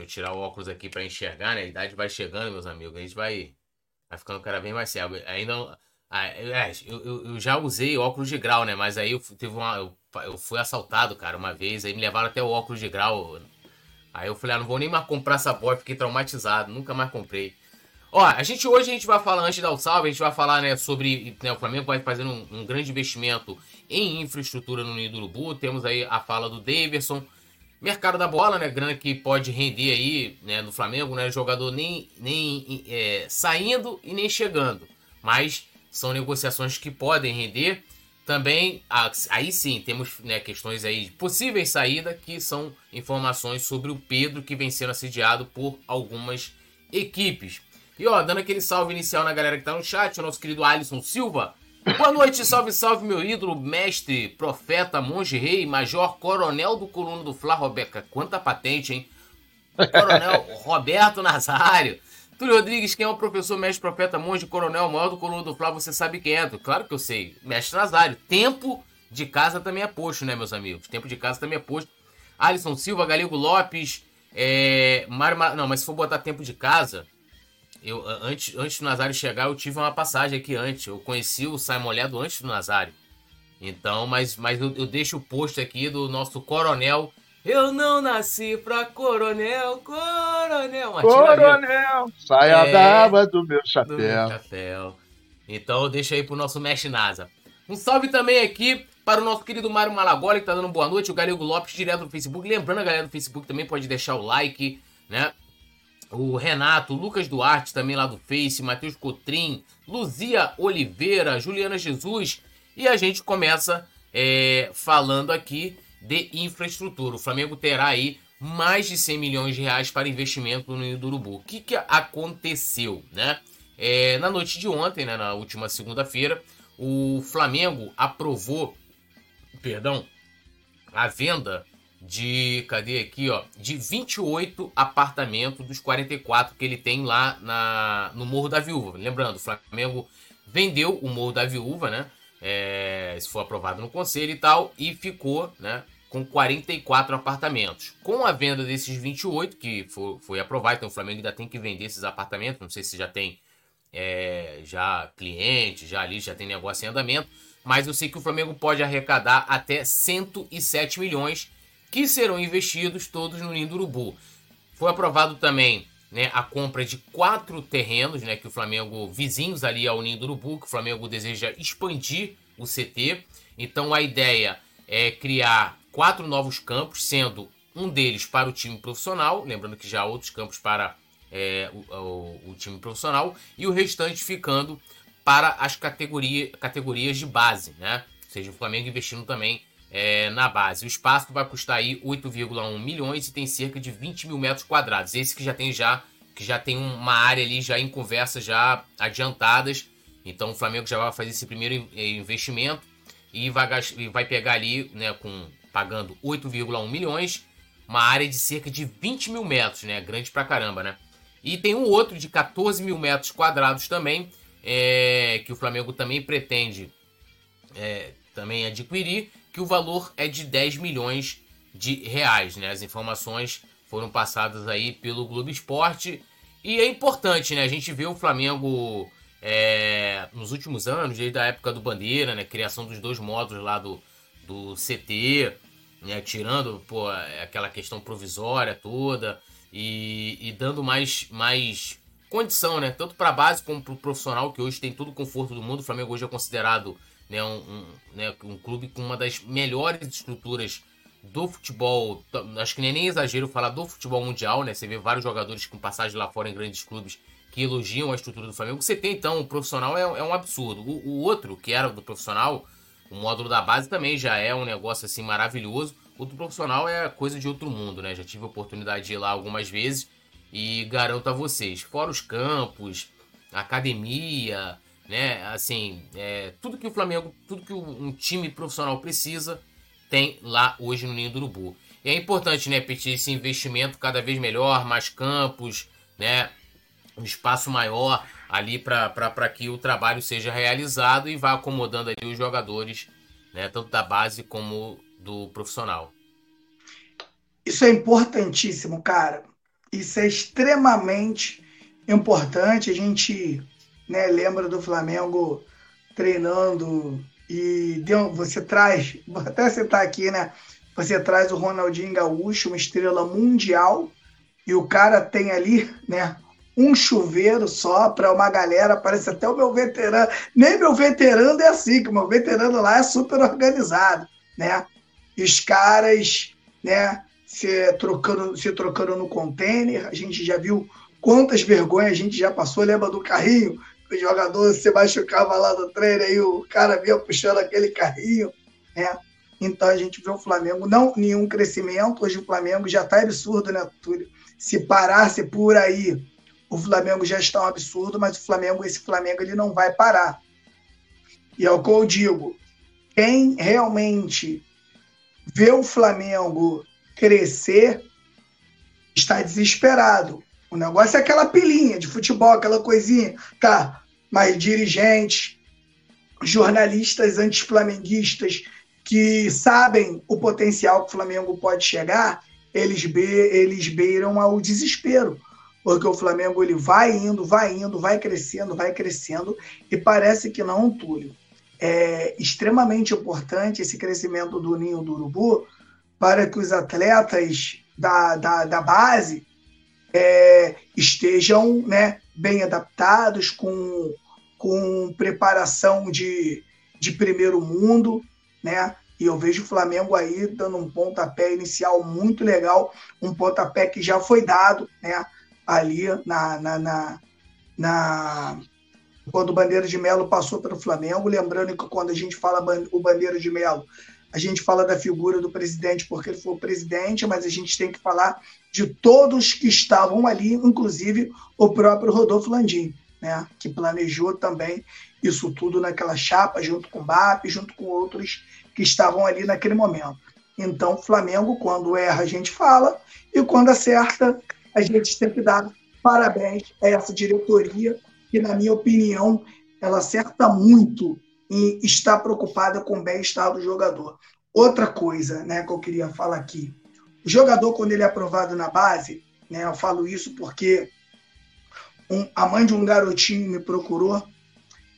Deixa eu tirar o óculos aqui para enxergar, né? A idade vai chegando, meus amigos. A gente vai, vai ficando cada vez mais cego. Ainda. Ah, é, eu, eu, eu, já usei óculos de grau, né? Mas aí eu teve uma. Eu, eu, fui assaltado, cara, uma vez. Aí me levaram até o óculos de grau. Aí eu falei, ah, não vou nem mais comprar essa boia, fiquei traumatizado, nunca mais comprei. Ó, a gente hoje a gente vai falar, antes de dar o salve, a gente vai falar, né, sobre. Né, o Flamengo vai fazer um, um, grande investimento em infraestrutura no Ninho do Urubu. Temos aí a fala do Daverson Mercado da bola, né? Grana que pode render aí, né? No Flamengo, né? Jogador nem, nem é, saindo e nem chegando. Mas são negociações que podem render. Também, aí sim, temos né, questões aí de possíveis saída, que são informações sobre o Pedro, que vem sendo assediado por algumas equipes. E ó, dando aquele salve inicial na galera que tá no chat, o nosso querido Alisson Silva, Boa noite, salve, salve, meu ídolo, mestre, profeta, monge, rei, major, coronel do coluno do Fla Robeca. Quanta patente, hein? Coronel Roberto Nazário. Túlio Rodrigues, quem é o professor, mestre, profeta, monge, coronel, maior do coluno do Fla, você sabe quem é. Claro que eu sei. Mestre Nazário. Tempo de casa também é posto, né, meus amigos? Tempo de casa também é posto. Alisson Silva, Galego Lopes, é... Mário... Não, mas se for botar tempo de casa, eu, antes, antes do Nazário chegar, eu tive uma passagem aqui antes. Eu conheci o Simon Molhado antes do Nazário. Então, mas, mas eu, eu deixo o post aqui do nosso coronel. Eu não nasci pra coronel, coronel. Coronel, saia é, da aba do meu chapéu. Do meu chapéu. Então, deixa aí pro nosso mestre NASA. Um salve também aqui para o nosso querido Mário Malagoli, que tá dando boa noite. O Galego Lopes, direto do Facebook. Lembrando, a galera do Facebook também pode deixar o like, né? O Renato, Lucas Duarte também lá do Face, Matheus Cotrim, Luzia Oliveira, Juliana Jesus. E a gente começa é, falando aqui de infraestrutura. O Flamengo terá aí mais de 100 milhões de reais para investimento no Ninho do Urubu. O que, que aconteceu, né? É, na noite de ontem, né, na última segunda-feira, o Flamengo aprovou, perdão, a venda de. Cadê aqui, ó? De 28 apartamentos dos 44 que ele tem lá na, no Morro da Viúva. Lembrando, o Flamengo vendeu o Morro da Viúva, né? É, isso foi aprovado no conselho e tal, e ficou, né? Com 44 apartamentos. Com a venda desses 28, que foi, foi aprovado, então o Flamengo ainda tem que vender esses apartamentos. Não sei se já tem é, já cliente, já ali, já tem negócio em andamento. Mas eu sei que o Flamengo pode arrecadar até 107 milhões que serão investidos todos no Ninho do Urubu. Foi aprovado também né, a compra de quatro terrenos, né, que o Flamengo, vizinhos ali ao Ninho do Urubu, que o Flamengo deseja expandir o CT. Então a ideia é criar quatro novos campos, sendo um deles para o time profissional, lembrando que já há outros campos para é, o, o, o, time profissional, e o restante ficando para as categoria, categorias de base, né? Ou seja, o Flamengo investindo também é, na base. O espaço vai custar aí 8,1 milhões e tem cerca de 20 mil metros quadrados. Esse que já tem já que já tem uma área ali já em conversas já adiantadas. Então o Flamengo já vai fazer esse primeiro investimento e vai, vai pegar ali, né, com pagando 8,1 milhões, uma área de cerca de 20 mil metros, né, grande pra caramba, né? E tem um outro de 14 mil metros quadrados também, é, que o Flamengo também pretende é, também adquirir que o valor é de 10 milhões de reais. Né? As informações foram passadas aí pelo Globo Esporte. E é importante, né? A gente vê o Flamengo é, nos últimos anos, desde a época do Bandeira, né? Criação dos dois módulos lá do, do CT, né? Tirando pô, aquela questão provisória toda e, e dando mais, mais condição, né? Tanto para a base como para o profissional, que hoje tem todo o conforto do mundo. O Flamengo hoje é considerado né, um, um, né, um clube com uma das melhores estruturas do futebol. Acho que nem, nem exagero falar do futebol mundial, né? Você vê vários jogadores com passagem lá fora em grandes clubes que elogiam a estrutura do Flamengo. Você tem então o profissional é, é um absurdo. O, o, outro, que era do profissional, o módulo da base também já é um negócio assim maravilhoso. O do profissional é coisa de outro mundo, né? Já tive a oportunidade de ir lá algumas vezes e garanto a vocês, fora os campos, academia, né? Assim, é, tudo que o Flamengo, tudo que um time profissional precisa, tem lá hoje no Ninho do Urubu. E é importante, né, pedir esse investimento cada vez melhor, mais campos, né? Um espaço maior ali para que o trabalho seja realizado e vá acomodando ali os jogadores, né, tanto da base como do profissional. Isso é importantíssimo, cara. Isso é extremamente importante. A gente né, lembra do Flamengo treinando e deu, você traz, vou até citar aqui, né? Você traz o Ronaldinho Gaúcho, uma estrela mundial, e o cara tem ali, né? Um chuveiro só para uma galera, parece até o meu veterano. Nem meu veterano é assim, que o meu veterano lá é super organizado, né? Os caras, né? Se trocando, se trocando no container, a gente já viu quantas vergonhas a gente já passou. Lembra do carrinho? O jogador se machucava lá no treino, aí o cara vinha puxando aquele carrinho, né? Então a gente vê o Flamengo, não nenhum crescimento. Hoje o Flamengo já está absurdo, né, Túlio? Se parasse por aí, o Flamengo já está um absurdo, mas o Flamengo, esse Flamengo, ele não vai parar. E é o que eu digo. Quem realmente vê o Flamengo crescer está desesperado. O negócio é aquela pilinha de futebol, aquela coisinha, tá? Mas dirigentes, jornalistas antiflamenguistas que sabem o potencial que o Flamengo pode chegar, eles, be eles beiram ao desespero. Porque o Flamengo ele vai indo, vai indo, vai crescendo, vai crescendo, e parece que não, Túlio. É extremamente importante esse crescimento do ninho do urubu para que os atletas da, da, da base é, estejam né, bem adaptados, com, com preparação de, de primeiro mundo, né? E eu vejo o Flamengo aí dando um pontapé inicial muito legal, um pontapé que já foi dado, né? Ali na, na, na, na quando o Bandeira de Melo passou pelo Flamengo, lembrando que quando a gente fala o Bandeira de Melo, a gente fala da figura do presidente porque ele foi o presidente, mas a gente tem que falar de todos que estavam ali, inclusive o próprio Rodolfo Landim, né, que planejou também isso tudo naquela chapa, junto com o BAP, junto com outros que estavam ali naquele momento. Então, Flamengo, quando erra, a gente fala, e quando acerta, a gente tem que dar parabéns a essa diretoria, que, na minha opinião, ela acerta muito em estar preocupada com o bem-estar do jogador. Outra coisa né, que eu queria falar aqui: o jogador, quando ele é aprovado na base, né, eu falo isso porque um, a mãe de um garotinho me procurou.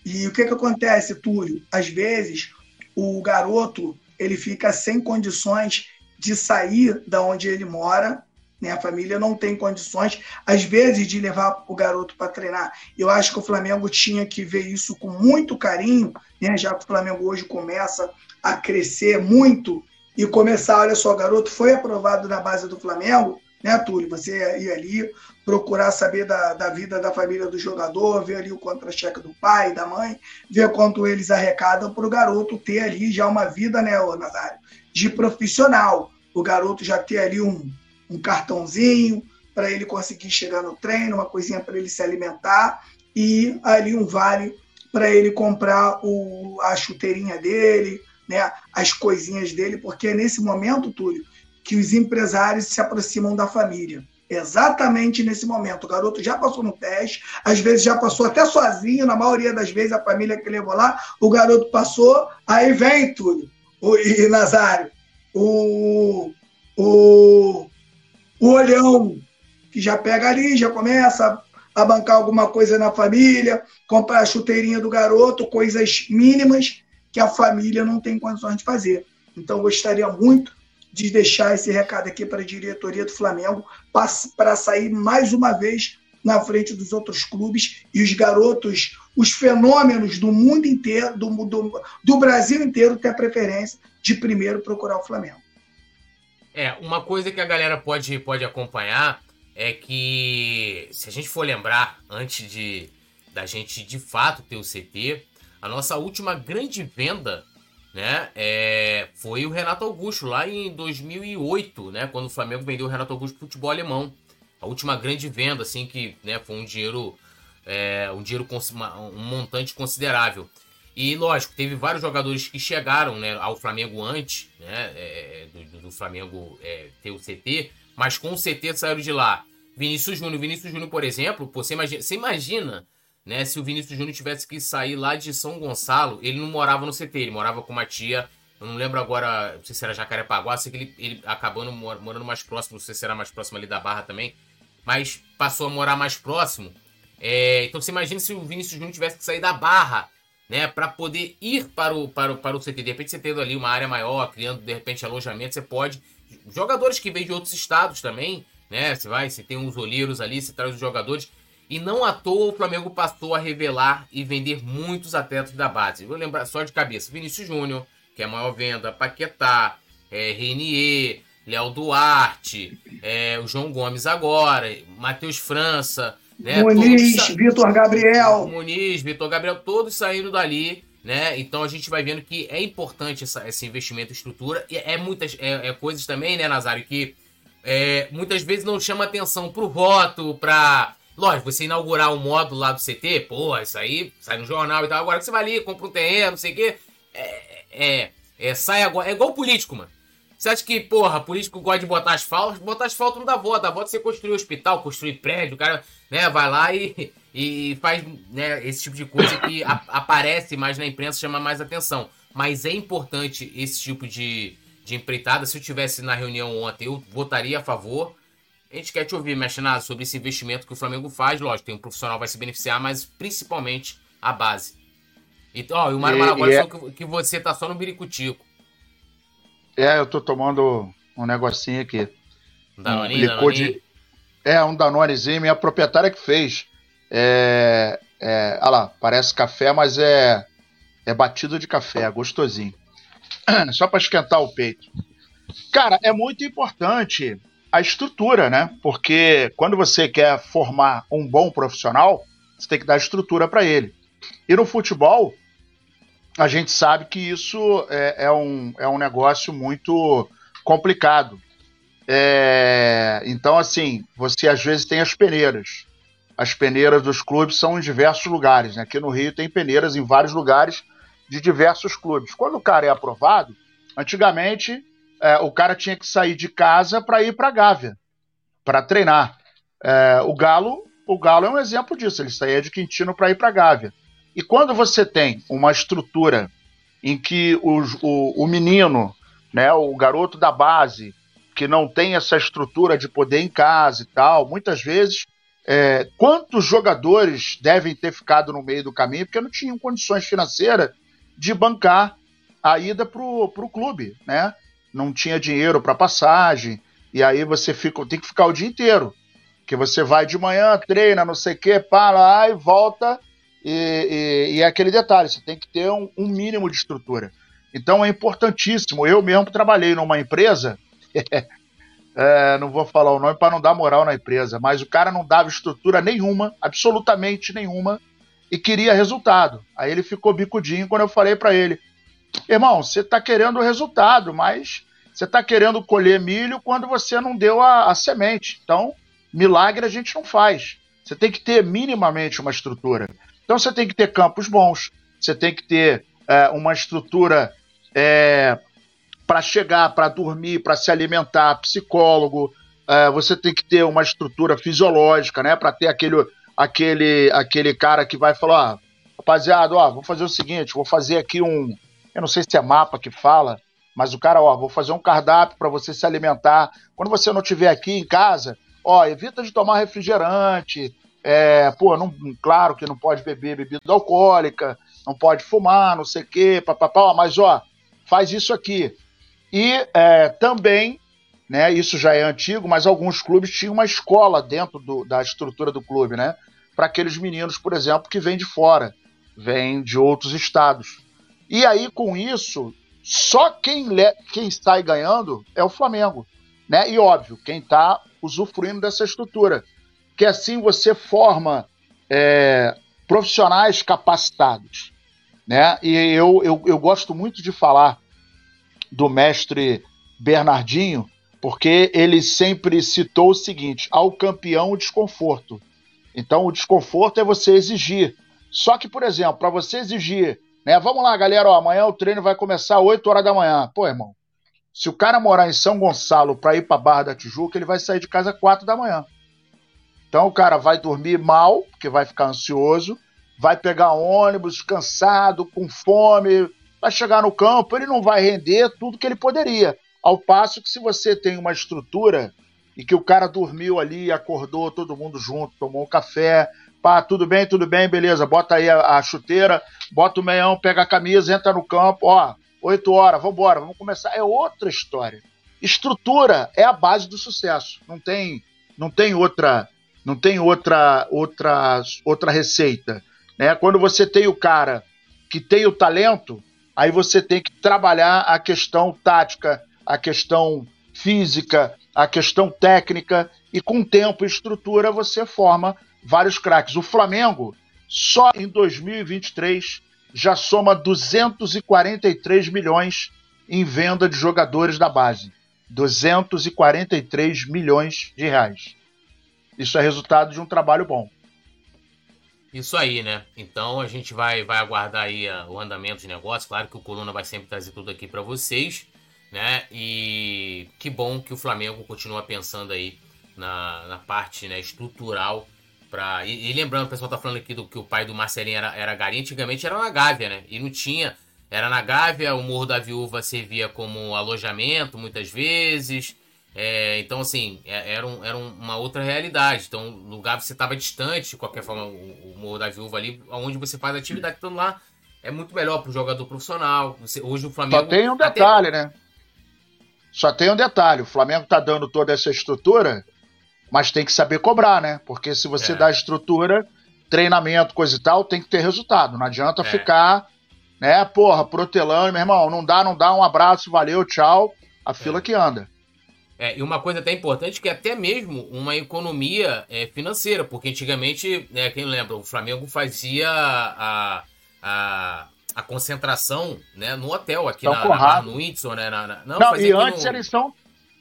E o que, que acontece, Túlio? Às vezes, o garoto ele fica sem condições de sair da onde ele mora, né? A família não tem condições, às vezes, de levar o garoto para treinar. Eu acho que o Flamengo tinha que ver isso com muito carinho, né? Já que o Flamengo hoje começa a crescer muito e começar, olha só, garoto foi aprovado na base do Flamengo, né, Túlio? Você ir ali procurar saber da, da vida da família do jogador, ver ali o contra-cheque do pai, da mãe, ver quanto eles arrecadam para o garoto ter ali já uma vida, né, Nazário, de profissional. O garoto já ter ali um, um cartãozinho para ele conseguir chegar no treino, uma coisinha para ele se alimentar e ali um vale para ele comprar o, a chuteirinha dele, né, as coisinhas dele, porque é nesse momento, Túlio, que os empresários se aproximam da família. Exatamente nesse momento. O garoto já passou no teste, às vezes já passou até sozinho, na maioria das vezes a família que levou lá, o garoto passou, aí vem tudo. O, e Nazário, o, o, o olhão, que já pega ali, já começa a bancar alguma coisa na família, comprar a chuteirinha do garoto, coisas mínimas que a família não tem condições de fazer. Então, gostaria muito de deixar esse recado aqui para a diretoria do Flamengo, para sair mais uma vez na frente dos outros clubes e os garotos, os fenômenos do mundo inteiro, do, do, do Brasil inteiro, ter a preferência de primeiro procurar o Flamengo. É, uma coisa que a galera pode, pode acompanhar é que, se a gente for lembrar, antes de da gente de fato ter o CT, a nossa última grande venda né? É, foi o Renato Augusto lá em 2008, né? Quando o Flamengo vendeu o Renato Augusto pro futebol alemão. A última grande venda, assim, que né, foi um dinheiro, é, um dinheiro, um montante considerável. E lógico, teve vários jogadores que chegaram né, ao Flamengo antes, né? É, do, do, Flamengo é, ter o CT, mas com o CT saíram de lá. Vinícius Júnior, Vinícius Júnior, por exemplo, pô, você imagina, você imagina né? Se o Vinícius Júnior tivesse que sair lá de São Gonçalo, ele não morava no CT, ele morava com uma tia. Eu não lembro agora, não sei se era Jacarepaguá, sei que ele, ele acabando morando mais próximo, não sei se era mais próximo ali da Barra também. mas passou a morar mais próximo. É, então você imagina se o Vinícius Júnior tivesse que sair da Barra, né, para poder ir para o, para, o, para o CT. De repente você tendo ali uma área maior, criando de repente alojamento, você pode. Jogadores que vêm de outros estados também, né? Você vai, você tem uns olheiros ali, você traz os jogadores. E não à toa o Flamengo passou a revelar e vender muitos atletas da base. Vou lembrar só de cabeça: Vinícius Júnior, que é a maior venda, Paquetá, é, Renier, Léo Duarte, é, o João Gomes agora, Matheus França, né? Muniz, Vitor Gabriel. Muniz, Vitor Gabriel, todos saindo dali. Né? Então a gente vai vendo que é importante essa, esse investimento em estrutura. E é muitas é, é coisas também, né, Nazário, que é, muitas vezes não chama atenção pro voto, pra. Lógico, você inaugurar um módulo lá do CT, pô, isso aí sai no jornal e tal. Agora que você vai ali, compra um terreno, não sei o quê. É, é, é, sai agora. É igual político, mano. Você acha que, porra, político gosta de botar asfalto? Botar asfalto não dá voto. Dá voto você construir hospital, construir prédio. O cara né, vai lá e, e faz né, esse tipo de coisa que a, aparece mais na imprensa, chama mais atenção. Mas é importante esse tipo de, de empreitada. Se eu tivesse na reunião ontem, eu votaria a favor. A gente quer te ouvir, Mechanado, sobre esse investimento que o Flamengo faz. Lógico, tem um profissional vai se beneficiar, mas principalmente a base. Então, ó, e o Mário Maragoli é... falou que, você tá só no biricutico. É, eu tô tomando um negocinho aqui. Danoninho, um Danoninho. De... É, um Danonezinho, minha proprietária que fez. É, é, olha lá, parece café, mas é, é batido de café, é gostosinho. Só para esquentar o peito. Cara, é muito importante a estrutura, né? Porque quando você quer formar um bom profissional, você tem que dar estrutura para ele. E no futebol, a gente sabe que isso é, é, um, é um negócio muito complicado. É, então, assim, você às vezes tem as peneiras. As peneiras dos clubes são em diversos lugares. Né? Aqui no Rio tem peneiras em vários lugares de diversos clubes. Quando o cara é aprovado, antigamente é, o cara tinha que sair de casa para ir para Gávea, para treinar. É, o Galo, o Galo é um exemplo disso. Ele saía de Quintino para ir para Gávea. E quando você tem uma estrutura em que o, o, o menino, né, o garoto da base, que não tem essa estrutura de poder em casa e tal, muitas vezes, é, quantos jogadores devem ter ficado no meio do caminho porque não tinham condições financeiras de bancar a ida para o clube, né? Não tinha dinheiro para passagem, e aí você fica, tem que ficar o dia inteiro. Que você vai de manhã, treina, não sei o que, para lá e volta e, e, e, é aquele detalhe, você tem que ter um, um, mínimo de estrutura. Então é importantíssimo. Eu mesmo trabalhei numa empresa, é, não vou falar o nome para não dar moral na empresa, mas o cara não dava estrutura nenhuma, absolutamente nenhuma, e queria resultado. Aí ele ficou bicudinho quando eu falei para ele: irmão, você está querendo o resultado, mas você está querendo colher milho quando você não deu a, a semente. Então, milagre a gente não faz. Você tem que ter minimamente uma estrutura. Então você tem que ter campos bons, você tem que ter é, uma estrutura é, para chegar, para dormir, para se alimentar, psicólogo, é, você tem que ter uma estrutura fisiológica, né? Para ter aquele, aquele, aquele cara que vai falar, ah, rapaziada, ó, vou fazer o seguinte, vou fazer aqui um, eu não sei se é mapa que fala, mas o cara, ó, vou fazer um cardápio para você se alimentar. Quando você não estiver aqui em casa, ó, evita de tomar refrigerante, é, pô, não, claro que não pode beber bebida alcoólica, não pode fumar, não sei o quê, papapá, mas ó, faz isso aqui. E é, também, né, isso já é antigo, mas alguns clubes tinham uma escola dentro do, da estrutura do clube, né? Para aqueles meninos, por exemplo, que vêm de fora, vêm de outros estados. E aí, com isso, só quem, quem sai ganhando é o Flamengo. Né? E óbvio, quem está usufruindo dessa estrutura que assim você forma é, profissionais capacitados. Né? E eu, eu, eu gosto muito de falar do mestre Bernardinho, porque ele sempre citou o seguinte: ao campeão o desconforto. Então, o desconforto é você exigir. Só que, por exemplo, para você exigir, né? Vamos lá, galera, ó, amanhã o treino vai começar às 8 horas da manhã. Pô, irmão, se o cara morar em São Gonçalo para ir para Barra da Tijuca, ele vai sair de casa às 4 da manhã. Então o cara vai dormir mal, porque vai ficar ansioso, vai pegar ônibus cansado, com fome, vai chegar no campo, ele não vai render tudo que ele poderia. Ao passo que se você tem uma estrutura e que o cara dormiu ali, acordou todo mundo junto, tomou um café, pá, tudo bem, tudo bem, beleza, bota aí a, a chuteira, bota o meião, pega a camisa, entra no campo, ó, oito horas, vambora, vamos começar. É outra história. Estrutura é a base do sucesso. Não tem, não tem outra, não tem outra, outra, outra receita. Né? Quando você tem o cara que tem o talento, aí você tem que trabalhar a questão tática, a questão física, a questão técnica e com tempo e estrutura você forma vários craques. O Flamengo só em 2023 já soma 243 milhões em venda de jogadores da base. 243 milhões de reais. Isso é resultado de um trabalho bom. Isso aí, né? Então a gente vai, vai aguardar aí uh, o andamento de negócio. Claro que o Coluna vai sempre trazer tudo aqui para vocês, né? E que bom que o Flamengo continua pensando aí na, na parte né, estrutural Pra... E, e, lembrando, o pessoal tá falando aqui do que o pai do Marcelinho era, era antigamente era na Gávea, né? E não tinha. Era na Gávea, o Morro da Viúva servia como alojamento muitas vezes. É, então, assim, é, era, um, era uma outra realidade. Então, o lugar você estava distante, de qualquer forma, o, o, Morro da Viúva ali, onde você faz atividade, estando lá, é muito melhor para o jogador profissional. Você, hoje o Flamengo. Só tem um detalhe, até... né? Só tem um detalhe: o Flamengo tá dando toda essa estrutura mas tem que saber cobrar, né? Porque se você é. dá estrutura, treinamento, coisa e tal, tem que ter resultado. Não adianta é. ficar, né, porra, protelando, meu irmão, não dá, não dá, um abraço, valeu, tchau, a fila é. que anda. É, e uma coisa até importante que é até mesmo uma economia é, financeira, porque antigamente, né, quem lembra, o Flamengo fazia a, a, a concentração né, no hotel aqui na, na, no Windsor, né? Na, na, não, não e antes no... eles são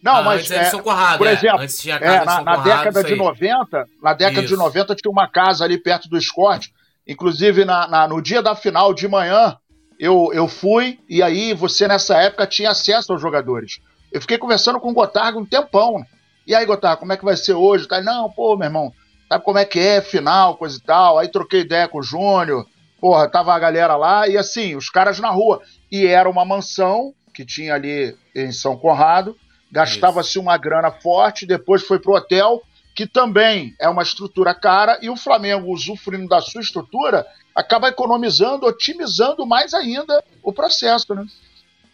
não, ah, mas é, Conrado, por é. exemplo, é, na, na década de 90, na década Isso. de 90 tinha uma casa ali perto do Escorte, inclusive na, na, no dia da final de manhã, eu, eu fui e aí você nessa época tinha acesso aos jogadores. Eu fiquei conversando com o Gotardo um tempão. E aí, Gotardo, como é que vai ser hoje? Tá, não, pô, meu irmão, sabe como é que é, final, coisa e tal. Aí troquei ideia com o Júnior, porra, tava a galera lá e assim, os caras na rua. E era uma mansão que tinha ali em São Conrado, Gastava-se uma grana forte, depois foi para o hotel, que também é uma estrutura cara, e o Flamengo, usufruindo da sua estrutura, acaba economizando, otimizando mais ainda o processo, né?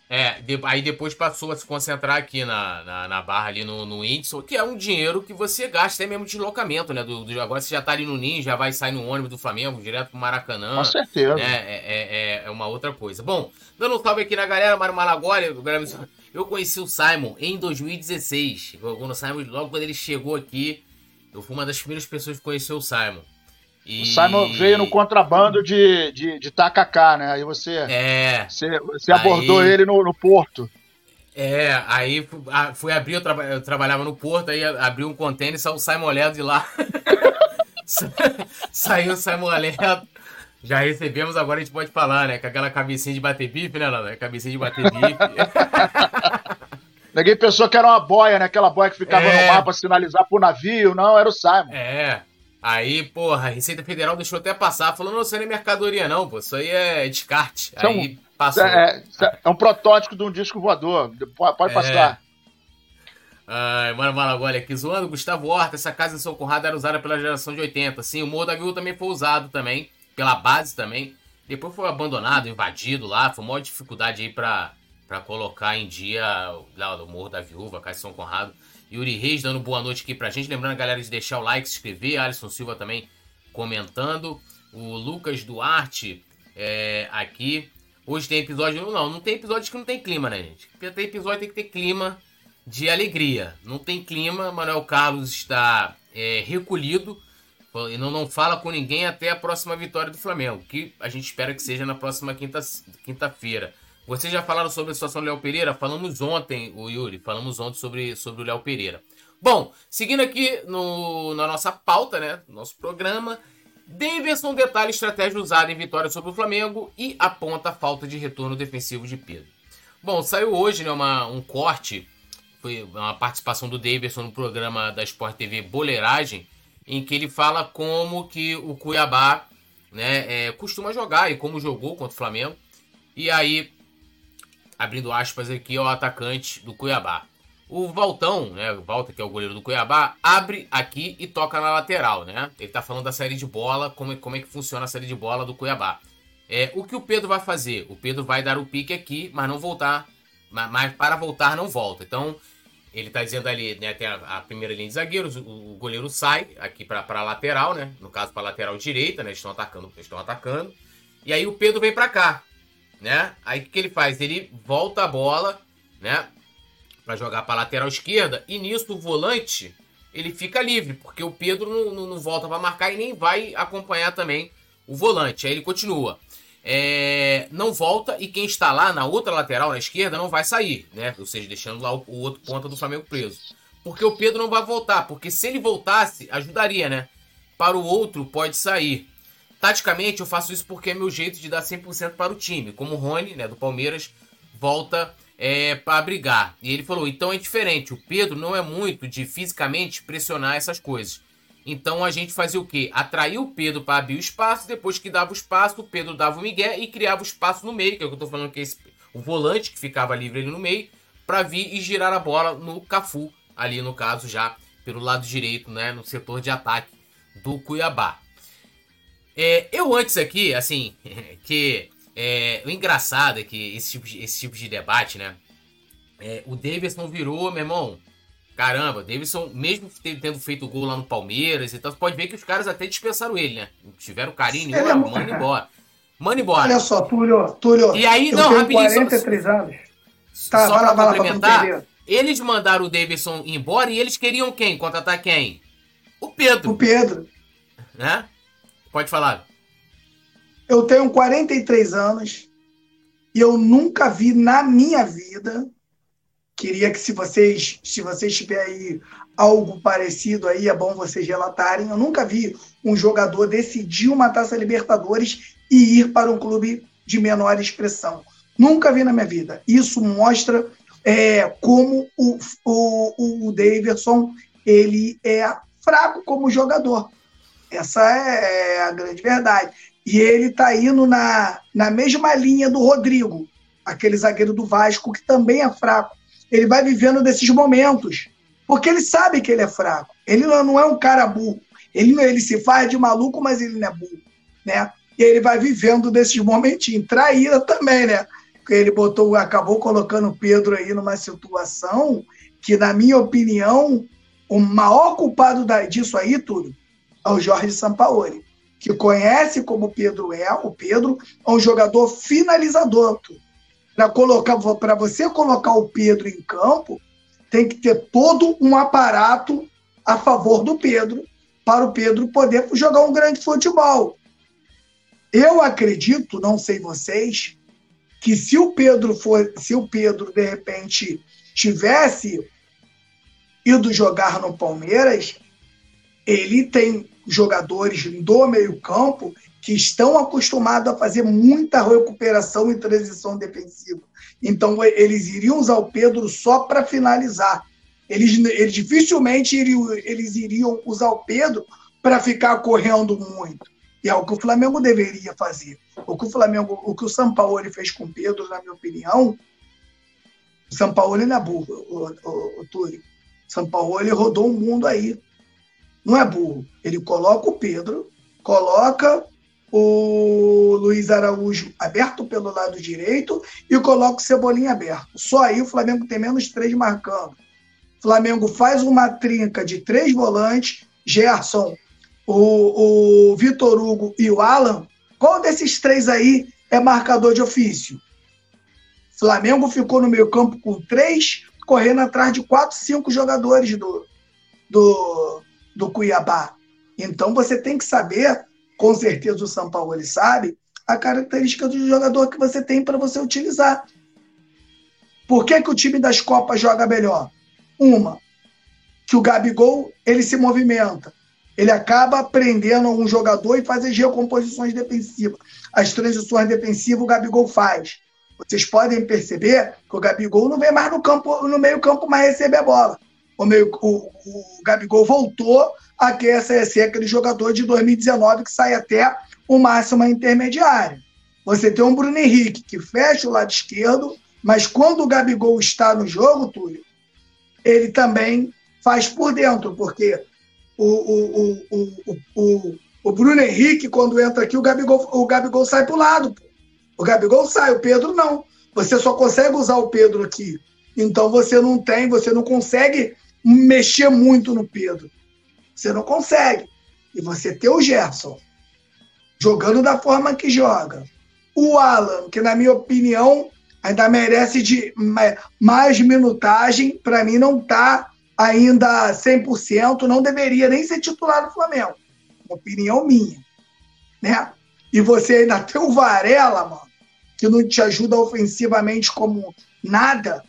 É, de, aí depois passou a se concentrar aqui na, na, na barra ali no, no índice, que é um dinheiro que você gasta até mesmo de deslocamento, né? Do, do, agora você já tá ali no Ninho, já vai sair no ônibus do Flamengo, direto pro Maracanã. Com certeza. Né? É, é, é, é uma outra coisa. Bom, dando um salve aqui na galera, Mário Malagoli, eu conheci o Simon em 2016. Quando o Simon, logo quando ele chegou aqui, eu fui uma das primeiras pessoas que conheceu o Simon. E... O Simon veio no contrabando de, de, de tacacá, né? Aí você, é, você, você abordou aí... ele no, no porto. É, aí fui abrir, eu, traba, eu, trabalhava no porto, aí abri um contêiner e saiu o Simon Ledo de lá. saiu o Simon Ledo. Já recebemos, agora a gente pode falar, né? Com aquela cabecinha de bater bife, né, Nanda? Cabecinha de bater bife. Ninguém pensou que era uma boia, né? Aquela boia que ficava é... no mar pra sinalizar pro navio. Não, era o Simon. É. Aí, porra, a Receita Federal deixou até passar, falou, não, isso aí não é mercadoria não, pô, isso aí é descarte. Isso aí é um, passou. É, é, é, um protótipo de um disco voador, pode, é. passar. Ai, mano, agora aqui zoando, Gustavo Horta, essa casa em São Conrado era usada pela geração de 80, sim, o Morro da Viúva também foi usado também, pela base também, depois foi abandonado, invadido lá, foi uma dificuldade aí pra, pra colocar em dia lá, o Morro da Viúva, em São Conrado. Yuri Reis dando boa noite aqui pra gente. Lembrando a galera de deixar o like, se inscrever. Alisson Silva também comentando. O Lucas Duarte é, aqui. Hoje tem episódio. Não, não tem episódio que não tem clima, né, gente? Porque tem episódio tem que ter clima de alegria. Não tem clima. Manuel Carlos está é, recolhido. E não, não fala com ninguém até a próxima vitória do Flamengo. Que a gente espera que seja na próxima quinta-feira. quinta vocês já falaram sobre a situação do Léo Pereira? Falamos ontem, o Yuri, falamos ontem sobre, sobre o Léo Pereira. Bom, seguindo aqui no, na nossa pauta, né? Nosso programa. Davidson detalha estratégia usada em vitória sobre o Flamengo e aponta a falta de retorno defensivo de Pedro. Bom, saiu hoje né, uma, um corte, foi uma participação do Davidson no programa da Sport TV Boleiragem, em que ele fala como que o Cuiabá né, é, costuma jogar e como jogou contra o Flamengo. E aí abrindo aspas aqui ao atacante do Cuiabá. o Valtão, né? O Walter, que é o goleiro do Cuiabá, abre aqui e toca na lateral, né? Ele tá falando da série de bola, como, como é que funciona a série de bola do Cuiabá. É, o que o Pedro vai fazer? O Pedro vai dar o pique aqui, mas não voltar. Mas, mas para voltar, não volta. Então, ele tá dizendo ali, né? Tem a, a primeira linha de zagueiros, o, o goleiro sai aqui para lateral, né? No caso, para lateral direita, né? Estão atacando, estão atacando. E aí o Pedro vem para cá, né? Aí o que, que ele faz? Ele volta a bola, né? para jogar para lateral esquerda e nisso o volante ele fica livre, porque o Pedro não, não, não volta para marcar e nem vai acompanhar também o volante. Aí ele continua. É, não volta e quem está lá na outra lateral, na esquerda, não vai sair, né? Ou seja, deixando lá o, o outro ponta do Flamengo preso. Porque o Pedro não vai voltar, porque se ele voltasse, ajudaria, né? Para o outro, pode sair. Taticamente, eu faço isso porque é meu jeito de dar 100% para o time. Como o Rony, né, do Palmeiras, volta é, para brigar. E ele falou: então é diferente. O Pedro não é muito de fisicamente pressionar essas coisas. Então a gente fazia o quê? Atrair o Pedro para abrir o espaço. Depois que dava o espaço, o Pedro dava o Miguel e criava o espaço no meio, que é o que eu tô falando que é esse, o volante que ficava livre ali no meio, para vir e girar a bola no Cafu, ali no caso já pelo lado direito, né, no setor de ataque do Cuiabá. É, eu antes aqui, assim, que é, o engraçado é que esse tipo de, esse tipo de debate, né? É, o Davidson virou, meu irmão. Caramba, Davidson, mesmo tendo feito gol lá no Palmeiras e tal, você pode ver que os caras até dispensaram ele, né? Tiveram carinho, é manda embora. Manda embora. Olha só, Túlio, Túlio. E aí, não, rapidinho. 43 só, anos. Tá, só pra complementar, eles mandaram o Davidson embora e eles queriam quem? Contratar quem? O Pedro. O Pedro. Né? Pode falar. Eu tenho 43 anos e eu nunca vi na minha vida. Queria que se vocês, se vocês tiverem algo parecido aí, é bom vocês relatarem. Eu nunca vi um jogador decidir uma Taça Libertadores e ir para um clube de menor expressão. Nunca vi na minha vida. Isso mostra é, como o, o, o Davidson ele é fraco como jogador. Essa é a grande verdade. E ele está indo na, na mesma linha do Rodrigo, aquele zagueiro do Vasco, que também é fraco. Ele vai vivendo desses momentos, porque ele sabe que ele é fraco. Ele não é um cara burro. Ele, ele se faz de maluco, mas ele não é burro. Né? E ele vai vivendo desses momentinhos. Traíra também, né? Ele botou, acabou colocando o Pedro aí numa situação que, na minha opinião, o maior culpado disso aí, tudo, é o Jorge Sampaoli que conhece como Pedro é, o Pedro é um jogador finalizador. Para colocar, para você colocar o Pedro em campo, tem que ter todo um aparato a favor do Pedro para o Pedro poder jogar um grande futebol. Eu acredito, não sei vocês, que se o Pedro for, se o Pedro de repente tivesse ido jogar no Palmeiras, ele tem jogadores do meio-campo que estão acostumados a fazer muita recuperação e transição defensiva. Então, eles iriam usar o Pedro só para finalizar. Eles, eles dificilmente iriam, eles iriam usar o Pedro para ficar correndo muito. E é o que o Flamengo deveria fazer. O que o Flamengo, o que o São Paulo fez com o Pedro, na minha opinião, o São Paulo não é burro, o, o, o Túlio. São Paulo rodou o mundo aí não é burro. Ele coloca o Pedro, coloca o Luiz Araújo aberto pelo lado direito e coloca o Cebolinha aberto. Só aí o Flamengo tem menos três marcando. O Flamengo faz uma trinca de três volantes, Gerson, o, o Vitor Hugo e o Alan. Qual desses três aí é marcador de ofício? Flamengo ficou no meio campo com três, correndo atrás de quatro, cinco jogadores do, do, do Cuiabá. Então você tem que saber, com certeza o São Paulo ele sabe, a característica do jogador que você tem para você utilizar. Por que, que o time das Copas joga melhor? Uma, que o Gabigol ele se movimenta. Ele acaba prendendo um jogador e faz as recomposições defensivas. As transições defensivas o Gabigol faz. Vocês podem perceber que o Gabigol não vem mais no campo, no meio campo mais receber a bola o, meio, o, o Gabigol voltou a querer ser aquele jogador de 2019 que sai até o máximo intermediário. Você tem um Bruno Henrique que fecha o lado esquerdo, mas quando o Gabigol está no jogo, Túlio, ele também faz por dentro, porque o, o, o, o, o, o Bruno Henrique, quando entra aqui, o Gabigol, o Gabigol sai para o lado. O Gabigol sai, o Pedro não. Você só consegue usar o Pedro aqui. Então você não tem, você não consegue mexer muito no Pedro. Você não consegue. E você ter o Gerson jogando da forma que joga. O Alan, que na minha opinião ainda merece de mais minutagem, para mim não está ainda 100%, não deveria nem ser titular do Flamengo. Opinião minha. Né? E você ainda tem o Varela, mano, que não te ajuda ofensivamente como nada.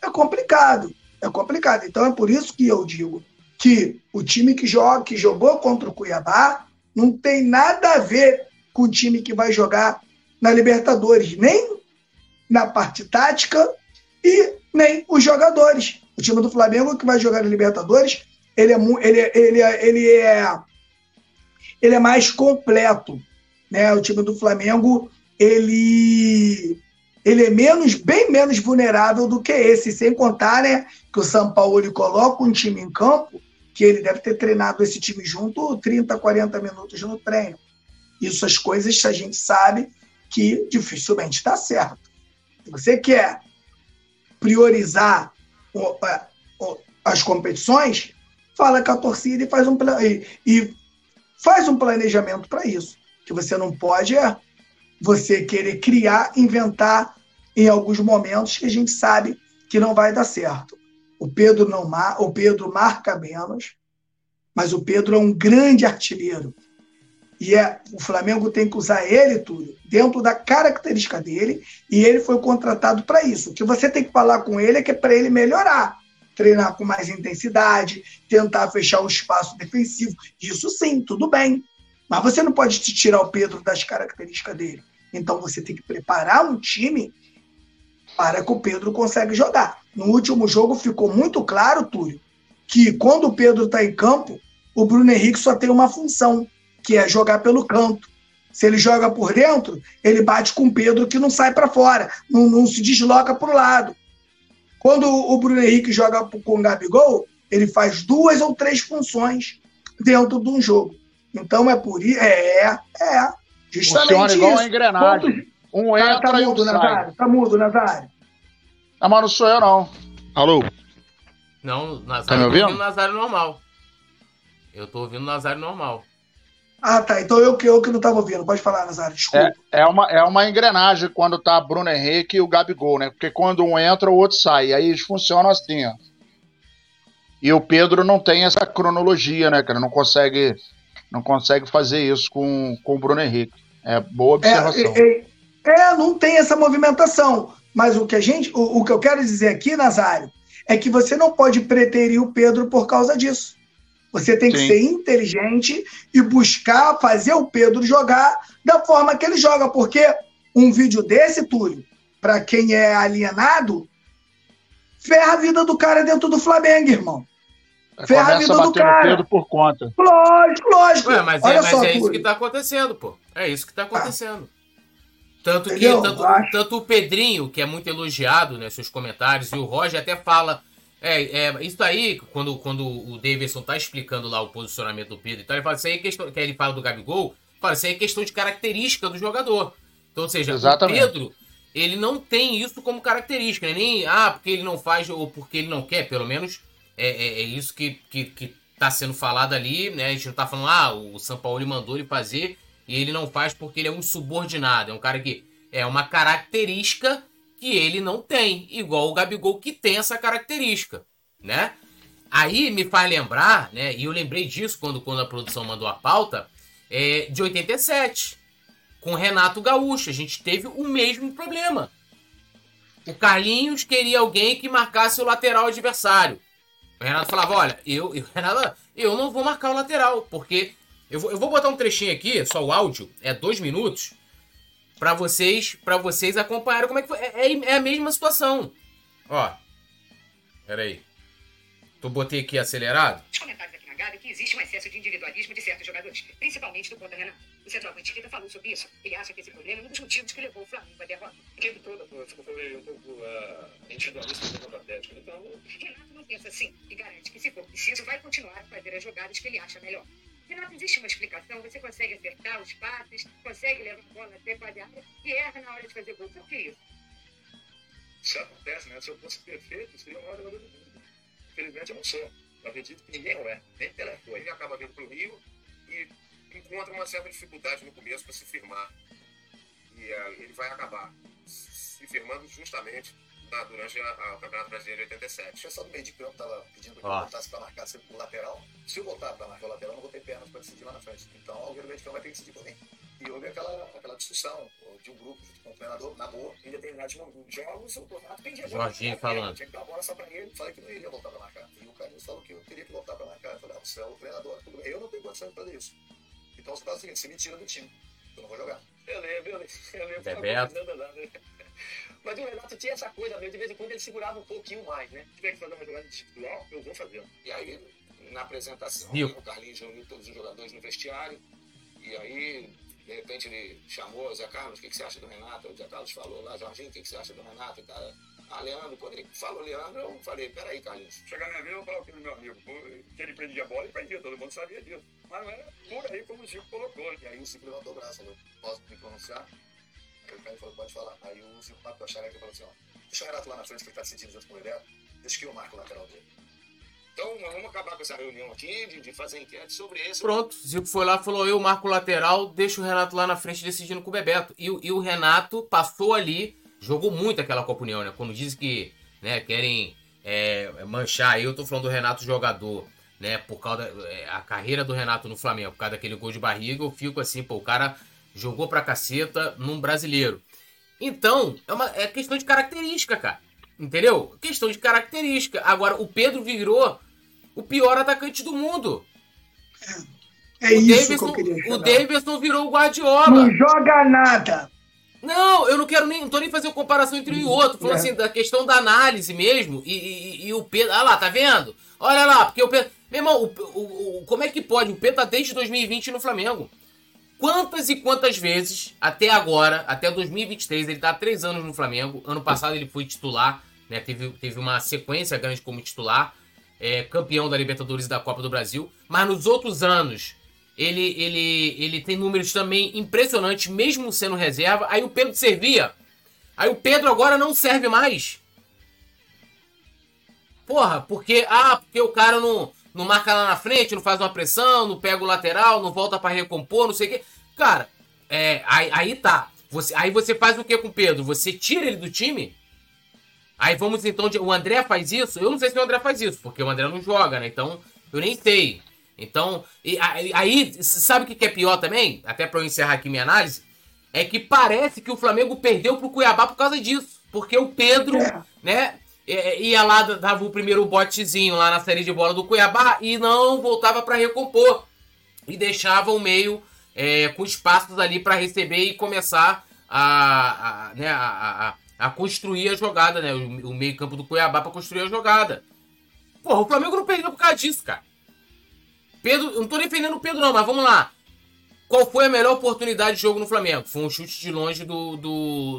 É complicado. É complicado. Então é por isso que eu digo que o time que joga, que jogou contra o Cuiabá, não tem nada a ver com o time que vai jogar na Libertadores, nem na parte tática e nem os jogadores. O time do Flamengo que vai jogar na Libertadores, ele é, ele, é, ele, é, ele é ele é mais completo, né? O time do Flamengo, ele ele é menos, bem menos vulnerável do que esse, sem contar, né, que o São Paulo ele coloca um time em campo que ele deve ter treinado esse time junto 30, 40 minutos no treino. Isso as coisas a gente sabe que dificilmente está certo. Se você quer priorizar as competições, fala com a torcida e faz um, e, e faz um planejamento para isso. Que você não pode é você querer criar, inventar em alguns momentos que a gente sabe que não vai dar certo. O Pedro não o Pedro marca menos, mas o Pedro é um grande artilheiro. E é, o Flamengo tem que usar ele tudo dentro da característica dele, e ele foi contratado para isso. O que você tem que falar com ele é que é para ele melhorar, treinar com mais intensidade, tentar fechar o espaço defensivo. Isso sim, tudo bem. Mas você não pode te tirar o Pedro das características dele. Então você tem que preparar um time para que o Pedro consiga jogar. No último jogo ficou muito claro, Túlio, que quando o Pedro está em campo, o Bruno Henrique só tem uma função, que é jogar pelo canto. Se ele joga por dentro, ele bate com o Pedro que não sai para fora, não, não, se desloca para o lado. Quando o Bruno Henrique joga com o Gabigol, ele faz duas ou três funções dentro de um jogo. Então é por isso. É, é. Justamente Funciona igual isso. engrenagem. Um entra tá, tá e mudo, um Nazário, Tá mudo, Nazário. Ah, mas não sou eu, não. Alô? Não, Nazário tá me ouvindo? Eu tô ouvindo Nazário normal. Eu tô ouvindo Nazário normal. Ah, tá. Então eu que, eu que não estava ouvindo. Pode falar, Nazário. Desculpa. É, é, uma, é uma engrenagem quando tá Bruno Henrique e o Gabigol, né? Porque quando um entra, o outro sai. Aí eles funcionam assim, ó. E o Pedro não tem essa cronologia, né, cara? Não consegue, não consegue fazer isso com, com o Bruno Henrique. É boa é, observação. É, é, é, não tem essa movimentação. Mas o que a gente, o, o que eu quero dizer aqui, Nazário, é que você não pode preterir o Pedro por causa disso. Você tem que Sim. ser inteligente e buscar fazer o Pedro jogar da forma que ele joga, porque um vídeo desse, Túlio, para quem é alienado, ferra a vida do cara dentro do Flamengo, irmão. Ferra a vida do cara. Pedro por conta. Lógico, lógico. Ué, mas, é, Olha é, mas só, é isso que tá acontecendo, pô. É isso que tá acontecendo. Ah. Tanto que tanto, tanto, o Pedrinho, que é muito elogiado, né, seus comentários, e o Roger até fala é, é, isso aí, quando, quando o Davidson tá explicando lá o posicionamento do Pedro e tal, ele fala, isso aí é questão, que ele fala do Gabigol, fala, isso aí é questão de característica do jogador. Então, ou seja, Exatamente. o Pedro, ele não tem isso como característica, né? nem, ah, porque ele não faz ou porque ele não quer, pelo menos é, é, é isso que, que, que tá sendo falado ali, né? A gente não tá falando, ah, o São Paulo mandou ele fazer e ele não faz porque ele é um subordinado, é um cara que é uma característica que ele não tem, igual o Gabigol que tem essa característica, né? Aí me faz lembrar, né? E eu lembrei disso quando, quando a produção mandou a pauta, é, de 87, com Renato Gaúcho. A gente teve o mesmo problema. O Carlinhos queria alguém que marcasse o lateral adversário. O Renato falava: Olha, eu, eu, Renato, eu não vou marcar o lateral, porque. Eu vou, eu vou botar um trechinho aqui, só o áudio, é dois minutos para vocês, para vocês acompanharem como é que foi. É, é, é a mesma situação. Ó. Pera aí. Tu botei aqui acelerado? Os comentários aqui na Gabi que existe um excesso de individualismo de certos jogadores, principalmente do ponta Renato. O centroavante Rita falou sobre isso. Ele acha que esse problema é um dos motivos que levou o Flamengo à derrota. O tempo todo, eu falei um pouco uh, individualista do Atlético. Então, Renato sim e garante que, se for preciso, vai continuar a fazer as jogadas que ele acha melhor. Não existe uma explicação, você consegue acertar os passes, consegue levar a bola até a área e erra na hora de fazer gol. Por que isso? Isso acontece, né? Se eu fosse perfeito, seria o maior jogador do mundo. Infelizmente eu não sou. Eu acredito que ninguém é, nem telefone. Ele acaba vindo para o Rio e encontra uma certa dificuldade no começo para se firmar. E uh, ele vai acabar se firmando justamente na, durante o Campeonato Brasileiro de 87. O pessoal do meio de campo estava pedindo que eu voltasse para marcar sempre o lateral. Se eu voltar para marcar o lateral, eu não vou ter pernas para decidir lá na frente. Então, alguém do meio de campo vai ter que decidir por mim. E houve aquela, aquela discussão de um grupo junto com o treinador, na boa, em determinados jogos, o Renato pendia Jorginho falando. Tinha que dar a bola só para ele, falei que não iria voltar para marcar. E o Carlinhos falou que eu teria que voltar para marcar. Eu falei, ah, você é o treinador, eu não tenho condição de fazer isso. Então você faz o seguinte, você me tira do time, eu não vou jogar. Eu lembro, eu lembro. Eu lembro Bebeto. Mas o Renato tinha essa coisa, de vez em quando ele segurava um pouquinho mais, né? Se tiver que fazer uma jogada individual, eu vou fazer. E aí, na apresentação, o Carlinhos reuniu todos os jogadores no vestiário, e aí, de repente, ele chamou o Zé Carlos, o que, que você acha do Renato? O Zé Carlos falou lá, Jorginho, o que, que você acha do Renato? E cara, ah, Leandro, quando ele falou Leandro, eu falei, peraí, Carlinhos. Chegar na minha vez, eu falava aqui no meu amigo, que ele prendia a bola, ele prendia, todo mundo sabia disso. Mas não era por aí como o Chico colocou. E aí o Chico levantou o braço, falou, posso me pronunciar? Aí o cara falou, pode falar. Aí o Zico matou a xareca e falou assim, ó, deixa o Renato lá na frente que ele tá decidindo junto com o Bebeto, deixa que eu marco o lateral dele. Então, vamos acabar com essa reunião aqui, de, de fazer enquete sobre isso. Pronto, Zico foi lá falou, eu marco o lateral, deixa o Renato lá na frente decidindo com o Bebeto. E, e o Renato passou ali, jogou muito aquela Copa União, né? Quando diz que né, querem é, manchar, eu tô falando do Renato jogador, né? Por causa da é, a carreira do Renato no Flamengo, por causa daquele gol de barriga, eu fico assim, pô, o cara jogou pra caceta num brasileiro. Então, é, uma, é questão de característica, cara. Entendeu? Questão de característica. Agora, o Pedro virou o pior atacante do mundo. É, é o isso Davidson, que eu queria O. Davidson virou o Guardiola. Não joga nada. Não, eu não quero nem. Não tô nem fazendo comparação entre um e outro. Falando É. assim, da questão da análise mesmo. E, e- e o Pedro. Ah lá, tá vendo? Olha lá, porque o Pedro. Meu irmão, o, o- o- como é que pode? O Pedro tá desde 2020 no Flamengo. Quantas e quantas vezes, até agora, até 2023, ele tá há três anos no Flamengo. Ano passado ele foi titular, né? Teve, teve uma sequência grande como titular. é, campeão da Libertadores e da Copa do Brasil. Mas nos outros anos, ele, ele, ele tem números também impressionantes, mesmo sendo reserva. Aí o Pedro servia. Aí o Pedro agora não serve mais. Porra, porque. Ah, porque o cara não, não marca lá na frente, não faz uma pressão, não pega o lateral, não volta pra recompor, não sei o quê. Cara, é, aí, aí tá. Você, aí você faz o que com o Pedro? Você tira ele do time? Aí vamos então. de- O André faz isso? Eu não sei se o André faz isso, porque o André não joga, né? Então, eu nem sei. Então, e aí, sabe o que que é pior também? Até pra eu encerrar aqui minha análise. É que parece que o Flamengo perdeu pro Cuiabá por causa disso. Porque o Pedro, É. né? É, Ia lá, dava o primeiro botezinho lá na série de bola do Cuiabá e não voltava pra recompor. E deixava o meio é, com espaços ali pra receber e começar a, a, né, a, a- construir a jogada, né? O, o meio-campo do Cuiabá pra construir a jogada. Porra, o Flamengo não perdeu por causa disso, cara. Pedro, não tô defendendo o Pedro, não, mas vamos lá. Qual foi a melhor oportunidade de jogo no Flamengo? Foi um chute de longe do, do